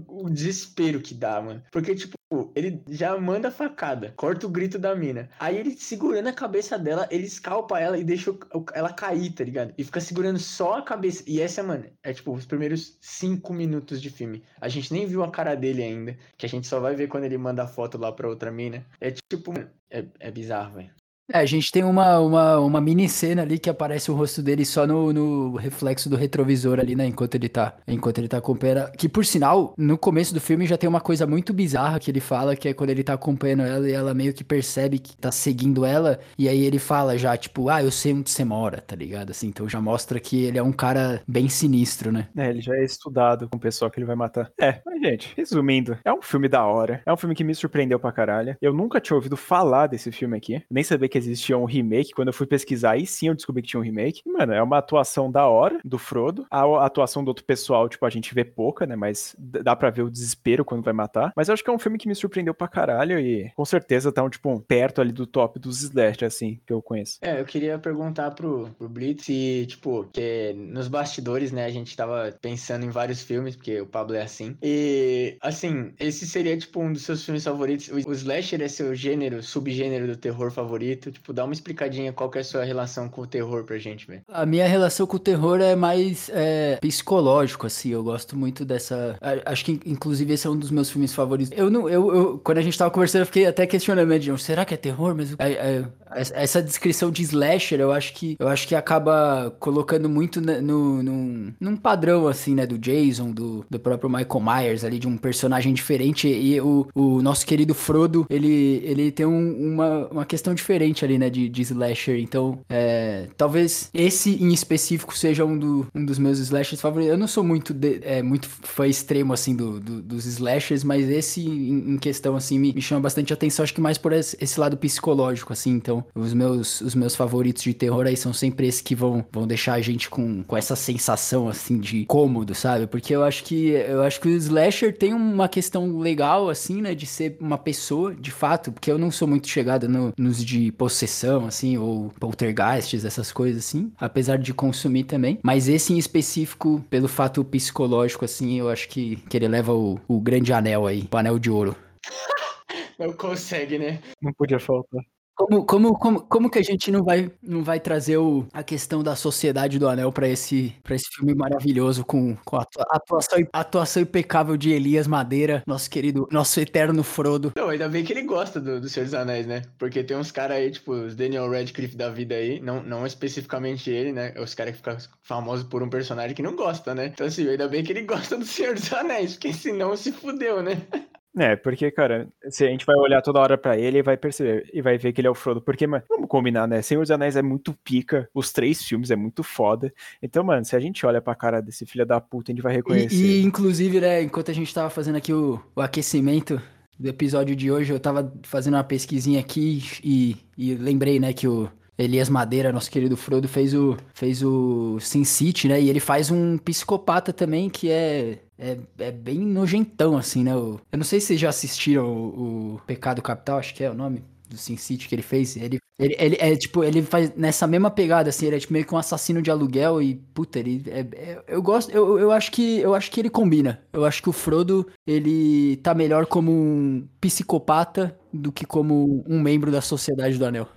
o, desespero que dá, mano. Porque, tipo, ele já manda a facada, corta o grito da mina. Aí ele segurando a cabeça dela, ele escalpa ela e deixa ela cair, tá ligado? E fica segurando só a cabeça. E essa, mano, é tipo os primeiros cinco minutos de filme. A gente nem viu a cara dele ainda, que a gente só vai ver quando ele manda a foto lá pra outra mina. É tipo, é, é bizarro, velho.
É, a gente tem uma, uma, uma mini cena ali que aparece o rosto dele só no, no reflexo do retrovisor ali, né? Enquanto ele tá. Enquanto ele tá acompanhando. Que por sinal, no começo do filme já tem uma coisa muito bizarra que ele fala, que é quando ele tá acompanhando ela e ela meio que percebe que tá seguindo ela. E aí ele fala já, tipo, ah, eu sei onde você mora, tá ligado? Assim, então já mostra que ele é um cara bem sinistro, né?
É, ele já é estudado com o pessoal que ele vai matar. É, mas gente, resumindo, é um filme da hora. É um filme que me surpreendeu pra caralho. Eu nunca tinha ouvido falar desse filme aqui. Nem sabia que existia um remake. Quando eu fui pesquisar, aí sim eu descobri que tinha um remake. E, mano, é uma atuação da hora do Frodo. A atuação do outro pessoal, tipo, a gente vê pouca, né? Mas dá pra ver o desespero quando vai matar. Mas eu acho que é um filme que me surpreendeu pra caralho e com certeza tá, um, tipo, um, perto ali do top dos slash, assim, que eu conheço.
É, eu queria perguntar pro, pro Blitz se, tipo, que nos bastidores, né, a gente tava pensando em vários filmes, porque o Pablo é assim. E, assim, esse seria, tipo, um dos seus filmes favoritos. O, o slasher é seu gênero, subgênero do terror favorito. Tipo, dá uma explicadinha qual que é a sua relação com o terror pra gente, velho.
A minha relação com o terror é mais é, psicológico, assim. Eu gosto muito dessa. Acho que, inclusive, esse é um dos meus filmes favoritos. Eu não. Eu, eu quando a gente tava conversando, eu fiquei até questionando, será que é terror? Mas é, é, essa descrição de slasher, eu acho que eu acho que acaba colocando muito no, no, num padrão, assim, né? Do Jason, do, do próprio Michael Myers ali, de um personagem diferente. E o, o nosso querido Frodo, ele, ele tem um, uma, uma questão diferente ali, né? De, de slasher. Então, é, talvez esse em específico seja um, do, um dos meus slashers favoritos. Eu não sou muito, de, é, muito fã extremo, assim, do, do, dos slashers, mas esse em, em questão, assim, me, me, chama bastante atenção. Acho que mais por esse, esse lado psicológico, assim. Então, os meus, os meus favoritos de terror aí são sempre esses que vão, vão deixar a gente com, com essa sensação, assim, de cômodo, sabe? Porque eu acho que eu acho que o slasher tem uma questão legal, assim, né? De ser uma pessoa, de fato, porque eu não sou muito chegado no, nos de possessão, assim, ou poltergeists, essas coisas assim, apesar de consumir também. Mas esse em específico, pelo fato psicológico, assim, eu acho que, que ele leva o, o grande anel aí, o anel de ouro.
Não consegue, né?
Não podia faltar.
Como, como, como, como que a gente não vai, não vai trazer o, a questão da sociedade do anel para esse, esse filme maravilhoso com, com a atuação, atuação impecável de Elias Madeira, nosso querido, nosso eterno Frodo.
Não, ainda bem que ele gosta do, do Senhor dos Anéis, né? Porque tem uns caras aí, tipo, os Daniel Radcliffe da vida aí, não, não especificamente ele, né? Os caras que ficam famosos por um personagem que não gosta, né? Então, assim, ainda bem que ele gosta do Senhor dos Anéis, porque senão se fudeu, né?
É, porque, cara, se a gente vai olhar toda hora pra ele e vai perceber, e vai ver que ele é o Frodo. Porque, mano, vamos combinar, né? Senhor dos Anéis é muito pica, os três filmes é muito foda. Então, mano, se a gente olha pra cara desse filho da puta, a gente vai reconhecer.
E, e, inclusive, né, enquanto a gente tava fazendo aqui o, o aquecimento do episódio de hoje, eu tava fazendo uma pesquisinha aqui e, e lembrei, né, que o Elias Madeira, nosso querido Frodo, fez o, fez o Sin City, né? E ele faz um psicopata também que é, é, é bem nojentão, assim, né? eu não sei se vocês já assistiram o, o Pecado Capital, acho que é o nome do Sin City que ele fez. Ele, ele, ele é tipo, ele faz nessa mesma pegada, assim, ele é tipo, meio que um assassino de aluguel e, puta, ele é, é, eu gosto, eu, eu acho que eu acho que ele combina. Eu acho que o Frodo, ele tá melhor como um psicopata do que como um membro da Sociedade do Anel.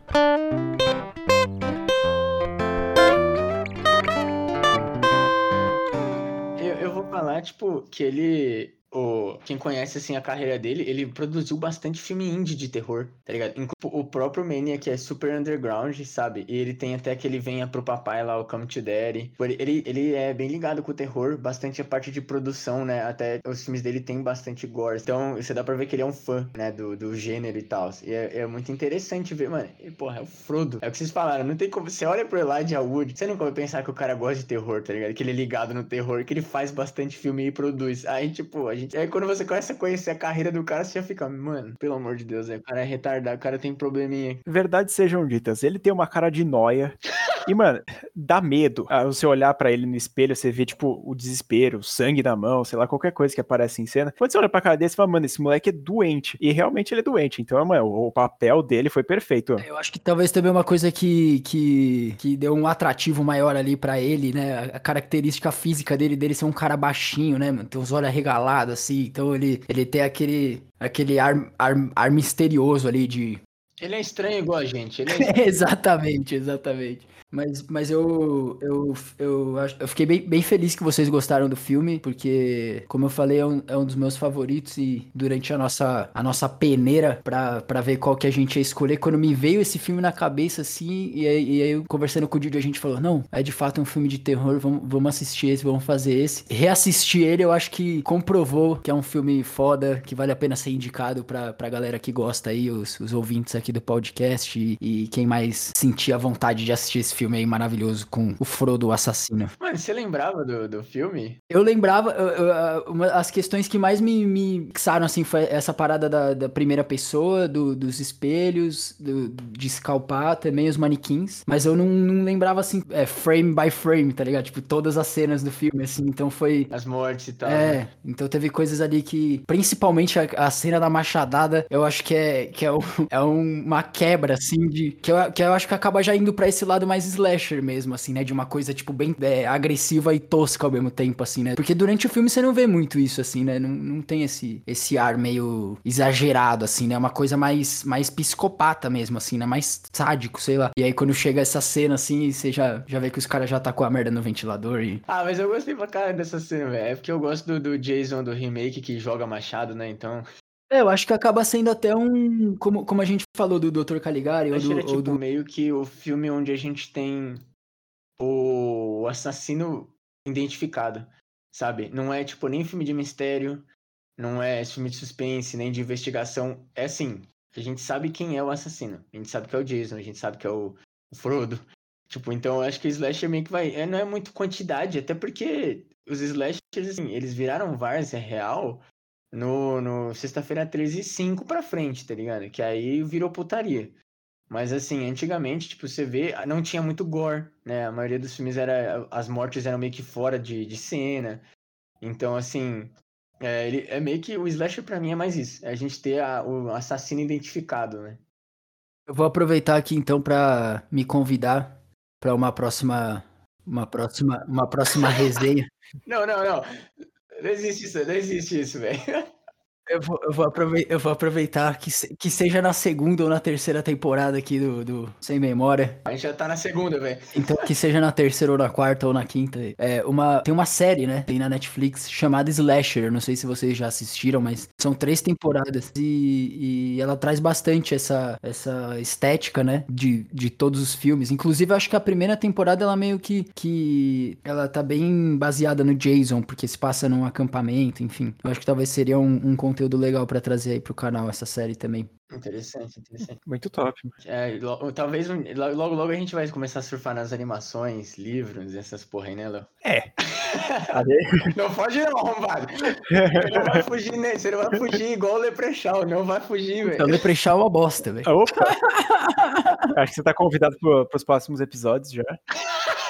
Falar, tipo, que ele o, quem conhece assim a carreira dele, ele produziu bastante filme indie de terror, tá ligado? O próprio Mania, que é super underground, sabe? E ele tem até que ele venha pro papai lá, o Come to Daddy. Ele, ele é bem ligado com o terror, bastante a parte de produção, né? Até os filmes dele tem bastante gore. Então, você dá pra ver que ele é um fã, né? Do, do gênero e tal. E é, é, muito interessante ver, mano. E, porra, é o Frodo. É o que vocês falaram, não tem como. Você olha pro Elijah Wood, você nunca vai pensar que o cara gosta de terror, tá ligado? Que ele é ligado no terror, que ele faz bastante filme e produz. Aí, tipo, a gente gente. Aí quando você começa a conhecer a carreira do cara, você já fica, mano, pelo amor de Deus, é, o cara é retardado, o cara tem probleminha.
Verdade sejam ditas, ele tem uma cara de noia. E, mano, dá medo. Você olhar para ele no espelho, você vê, tipo, o desespero, o sangue na mão, sei lá, qualquer coisa que aparece em cena. Quando você olha pra cara dele, você fala, mano, esse moleque é doente. E realmente ele é doente. Então, mano, o papel dele foi perfeito.
Eu acho que talvez também uma coisa que, que, que deu um atrativo maior ali para ele, né? A característica física dele, dele ser um cara baixinho, né, mano? Tem os olhos arregalados, assim. Então ele, ele tem aquele, aquele ar, ar, ar misterioso ali de.
Ele é estranho igual a gente.
É exatamente, exatamente. Mas, mas eu, eu, eu, eu fiquei bem, bem feliz que vocês gostaram do filme, porque, como eu falei, é um, é um dos meus favoritos e durante a nossa, a nossa peneira pra, ver qual que a gente ia escolher, quando me veio esse filme na cabeça, assim, e aí, e aí conversando com o Didi, a gente falou, não, é de fato um filme de terror, vamos, vamos assistir esse, vamos fazer esse. Reassistir ele, eu acho que comprovou que é um filme foda, que vale a pena ser indicado pra, pra galera que gosta aí, os, os ouvintes aqui do podcast e, e quem mais sentir a vontade de assistir esse filme filme aí maravilhoso com o Frodo assassino.
Mano, você lembrava do, do filme?
Eu lembrava, eu, eu, uma, as questões que mais me, me fixaram, assim, foi essa parada da, da primeira pessoa, do, dos espelhos, do, de escalpar também os manequins, mas eu não, não lembrava, assim, é, frame by frame, tá ligado? Tipo, todas as cenas do filme, assim, então foi...
As mortes e tal.
É, né? então teve coisas ali que, principalmente a, a, cena da machadada, eu acho que é, que é, um, é uma quebra, assim, de... Que eu, que eu acho que acaba já indo pra esse lado mais slasher mesmo, assim, né? De uma coisa, tipo, bem é, agressiva e tosca ao mesmo tempo, assim, né? Porque durante o filme você não vê muito isso, assim, né? Não, não tem esse, esse ar meio exagerado, assim, né? Uma coisa mais, mais psicopata mesmo, assim, né? Mais sádico, sei lá. E aí quando chega essa cena, assim, você já, já vê que os caras já tá com a merda no ventilador e...
Ah, mas eu gostei pra cara dessa cena, velho. É porque eu gosto do, do Jason do remake que joga machado, né? Então...
É, eu acho que acaba sendo até um. Como, como a gente falou do Dr. Caligari. Ou do,
é, tipo,
ou do...
meio que o filme onde a gente tem o assassino identificado, sabe? Não é tipo nem filme de mistério, não é filme de suspense, nem de investigação. É assim, a gente sabe quem é o assassino. A gente sabe que é o Jason, a gente sabe que é o, o Frodo. Tipo, então eu acho que o slasher meio que vai. É, não é muito quantidade, até porque os slashers, assim, eles viraram várzea real no, no sexta-feira 13 e 5 pra frente, tá ligado? Que aí virou putaria. Mas assim, antigamente, tipo, você vê, não tinha muito gore, né? A maioria dos filmes era. As mortes eram meio que fora de, de cena. Então, assim. É, ele, é meio que o slasher pra mim é mais isso. É a gente ter a, o assassino identificado, né?
Eu vou aproveitar aqui então para me convidar para uma próxima. Uma próxima, uma próxima resenha.
não, não, não. Não existe isso, não existe isso, velho.
Eu vou, eu vou, aproveitar, eu vou aproveitar que, se, que seja na segunda ou na terceira temporada aqui do, do Sem Memória.
A gente já tá na segunda, velho.
Então que seja na terceira ou na quarta ou na quinta. É uma, tem uma série, né? Tem na Netflix chamada Slasher. Não sei se vocês já assistiram, mas são três temporadas. E, e ela traz bastante essa, essa estética, né? De, de todos os filmes. Inclusive, eu acho que a primeira temporada ela meio que, que. Ela tá bem baseada no Jason, porque se passa num acampamento, enfim. Eu acho que talvez seria um, um conteúdo legal pra trazer aí pro canal essa série também.
Interessante, interessante.
Muito top.
É, lo- talvez lo- logo, logo a gente vai começar a surfar nas animações, livros, essas porra aí, né, Léo?
É.
Não foge não, arrombado. Você não vai fugir, né? Você não vai fugir igual o Leprechaun, não vai fugir,
Então,
velho.
Leprechaun é uma bosta, velho.
Opa! Acho que você tá convidado pro, pros próximos episódios já.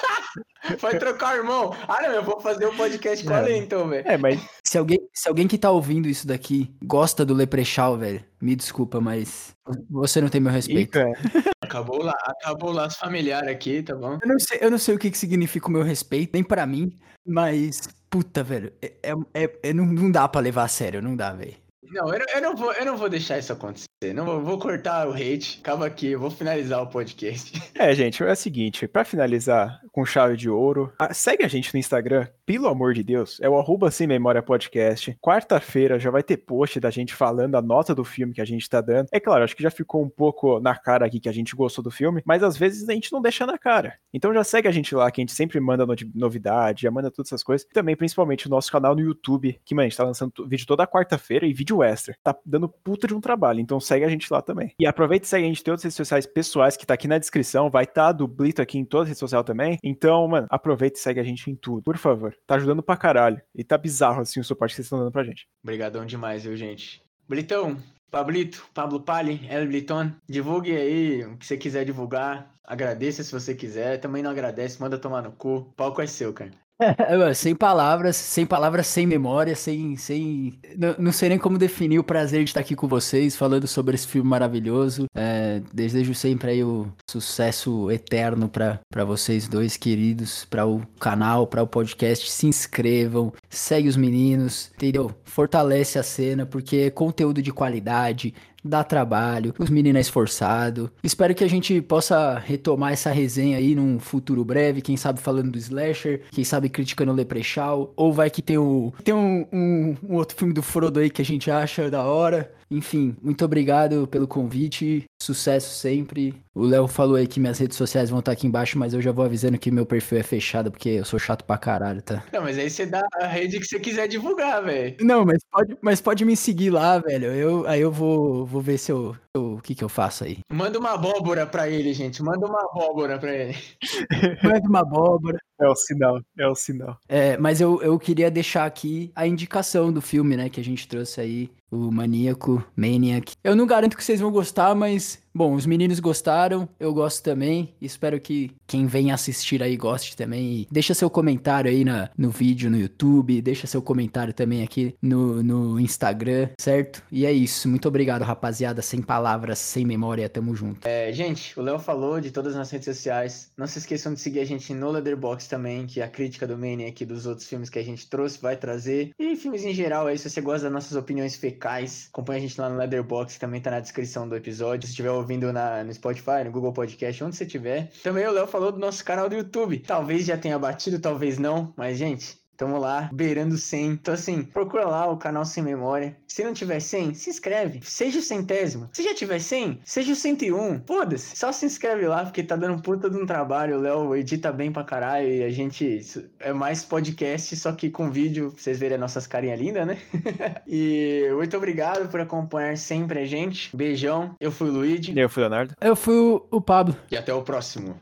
Vai trocar o irmão. Ah, não, eu vou fazer um podcast com a Lê, então, velho.
É, mas
Se alguém, se alguém que tá ouvindo isso daqui gosta do Leprechaun, velho, me desculpa, mas você não tem meu respeito.
cara.
Acabou lá, acabou o laço familiar aqui, tá bom?
Eu não, sei, eu não sei o que, que significa o meu respeito, nem pra mim, mas. Puta, velho. É, é- é- não, não dá pra levar a sério, não dá, velho.
Não, eu, não- eu não vou, eu não vou deixar isso acontecer. Não vou, vou cortar o hate. Acaba aqui, eu vou finalizar o podcast.
É, gente, é o seguinte, pra finalizar com chave de ouro, segue a gente no Instagram, pelo amor de Deus, é o arroba sem memória podcast. Quarta-feira já vai ter post da gente falando a nota do filme que a gente tá dando. É claro, acho que já ficou um pouco na cara aqui que a gente gostou do filme, mas às vezes a gente não deixa na cara. Então já segue a gente lá, que a gente sempre manda novidade, já manda todas essas coisas. Também, principalmente, o nosso canal no YouTube, que, mano, a gente tá lançando vídeo toda quarta-feira e vídeo extra. Tá dando puta de um trabalho, então segue a gente lá também. E aproveita e segue a gente em todas as redes sociais pessoais, que tá aqui na descrição, vai estar tá do Blito aqui em todas as redes sociais também. Então, mano, aproveita e segue a gente em tudo, por favor. Tá ajudando pra caralho. E tá bizarro, assim, o suporte que vocês estão dando pra gente.
Obrigadão demais, viu, gente? Blitão, Pablito, Pablo Pali, El Bliton, divulgue aí o que você quiser divulgar. Agradeça se você quiser. Também não agradece, manda tomar no cu. O palco é seu, cara.
Sem palavras, sem palavras, sem memória, sem. sem... Não, não sei nem como definir o prazer de estar aqui com vocês, falando sobre esse filme maravilhoso. É, desejo sempre aí o sucesso eterno pra vocês dois queridos, pra o canal, pra o podcast. Se inscrevam, segue os meninos, entendeu? Fortalece a cena, porque é conteúdo de qualidade, dá trabalho, os meninos é esforçado. Espero que a gente possa retomar essa resenha aí num futuro breve, quem sabe falando do Slasher, quem sabe criticando o Leprechaun, ou vai que tem, o, tem um, um- um outro filme do Frodo aí que a gente acha da hora. Enfim, muito obrigado pelo convite, sucesso sempre. O Léo falou aí que minhas redes sociais vão estar aqui embaixo, mas eu já vou avisando que meu perfil é fechado, porque eu sou chato pra caralho, tá?
Não, mas aí você dá a rede que você quiser divulgar, velho.
Não, mas pode, mas pode me seguir lá, velho. Eu, aí eu vou, vou ver se eu, eu- o que que eu faço aí.
Manda uma abóbora pra ele, gente. Manda uma abóbora pra ele.
Manda uma abóbora.
É o sinal, é o sinal.
É, mas eu, eu queria deixar aqui a indicação do filme, né, que a gente trouxe aí, o Maníaco, Maniac. Eu não garanto que vocês vão gostar, mas, bom, os meninos gostaram, eu gosto também. Espero que quem vem assistir aí goste também. E deixa seu comentário aí na, no vídeo no YouTube, deixa seu comentário também aqui no, no Instagram, certo? E é isso. Muito obrigado, rapaziada. Sem palavras, sem memória, tamo junto.
É, gente, o Léo falou de todas as redes sociais. Não se esqueçam de seguir a gente no Leatherbox também, que a crítica do Mania aqui dos outros filmes que a gente trouxe vai trazer. E filmes em geral aí, se você gosta das nossas opiniões fecais, acompanha a gente lá no Leatherbox, também tá na descrição do episódio. Se estiver ouvindo na, no Spotify, no Google Podcast, onde você tiver. Também o Léo falou do nosso canal do YouTube. Talvez já tenha batido, talvez não, mas, gente, Tamo lá, beirando 100. Então, assim, procura lá o canal Sem Memória. Se não tiver 100, se inscreve. Seja o centésimo. Se já tiver 100, seja o 101. Foda-se. Só se inscreve lá, porque tá dando puta de um trabalho. O Léo edita bem pra caralho. E a gente é mais podcast, só que com vídeo, pra vocês verem as nossas carinhas lindas, né? e muito obrigado por acompanhar sempre a gente. Beijão. Eu fui o Luigi.
Eu fui o Leonardo.
Eu fui o, o Pablo.
E até o próximo.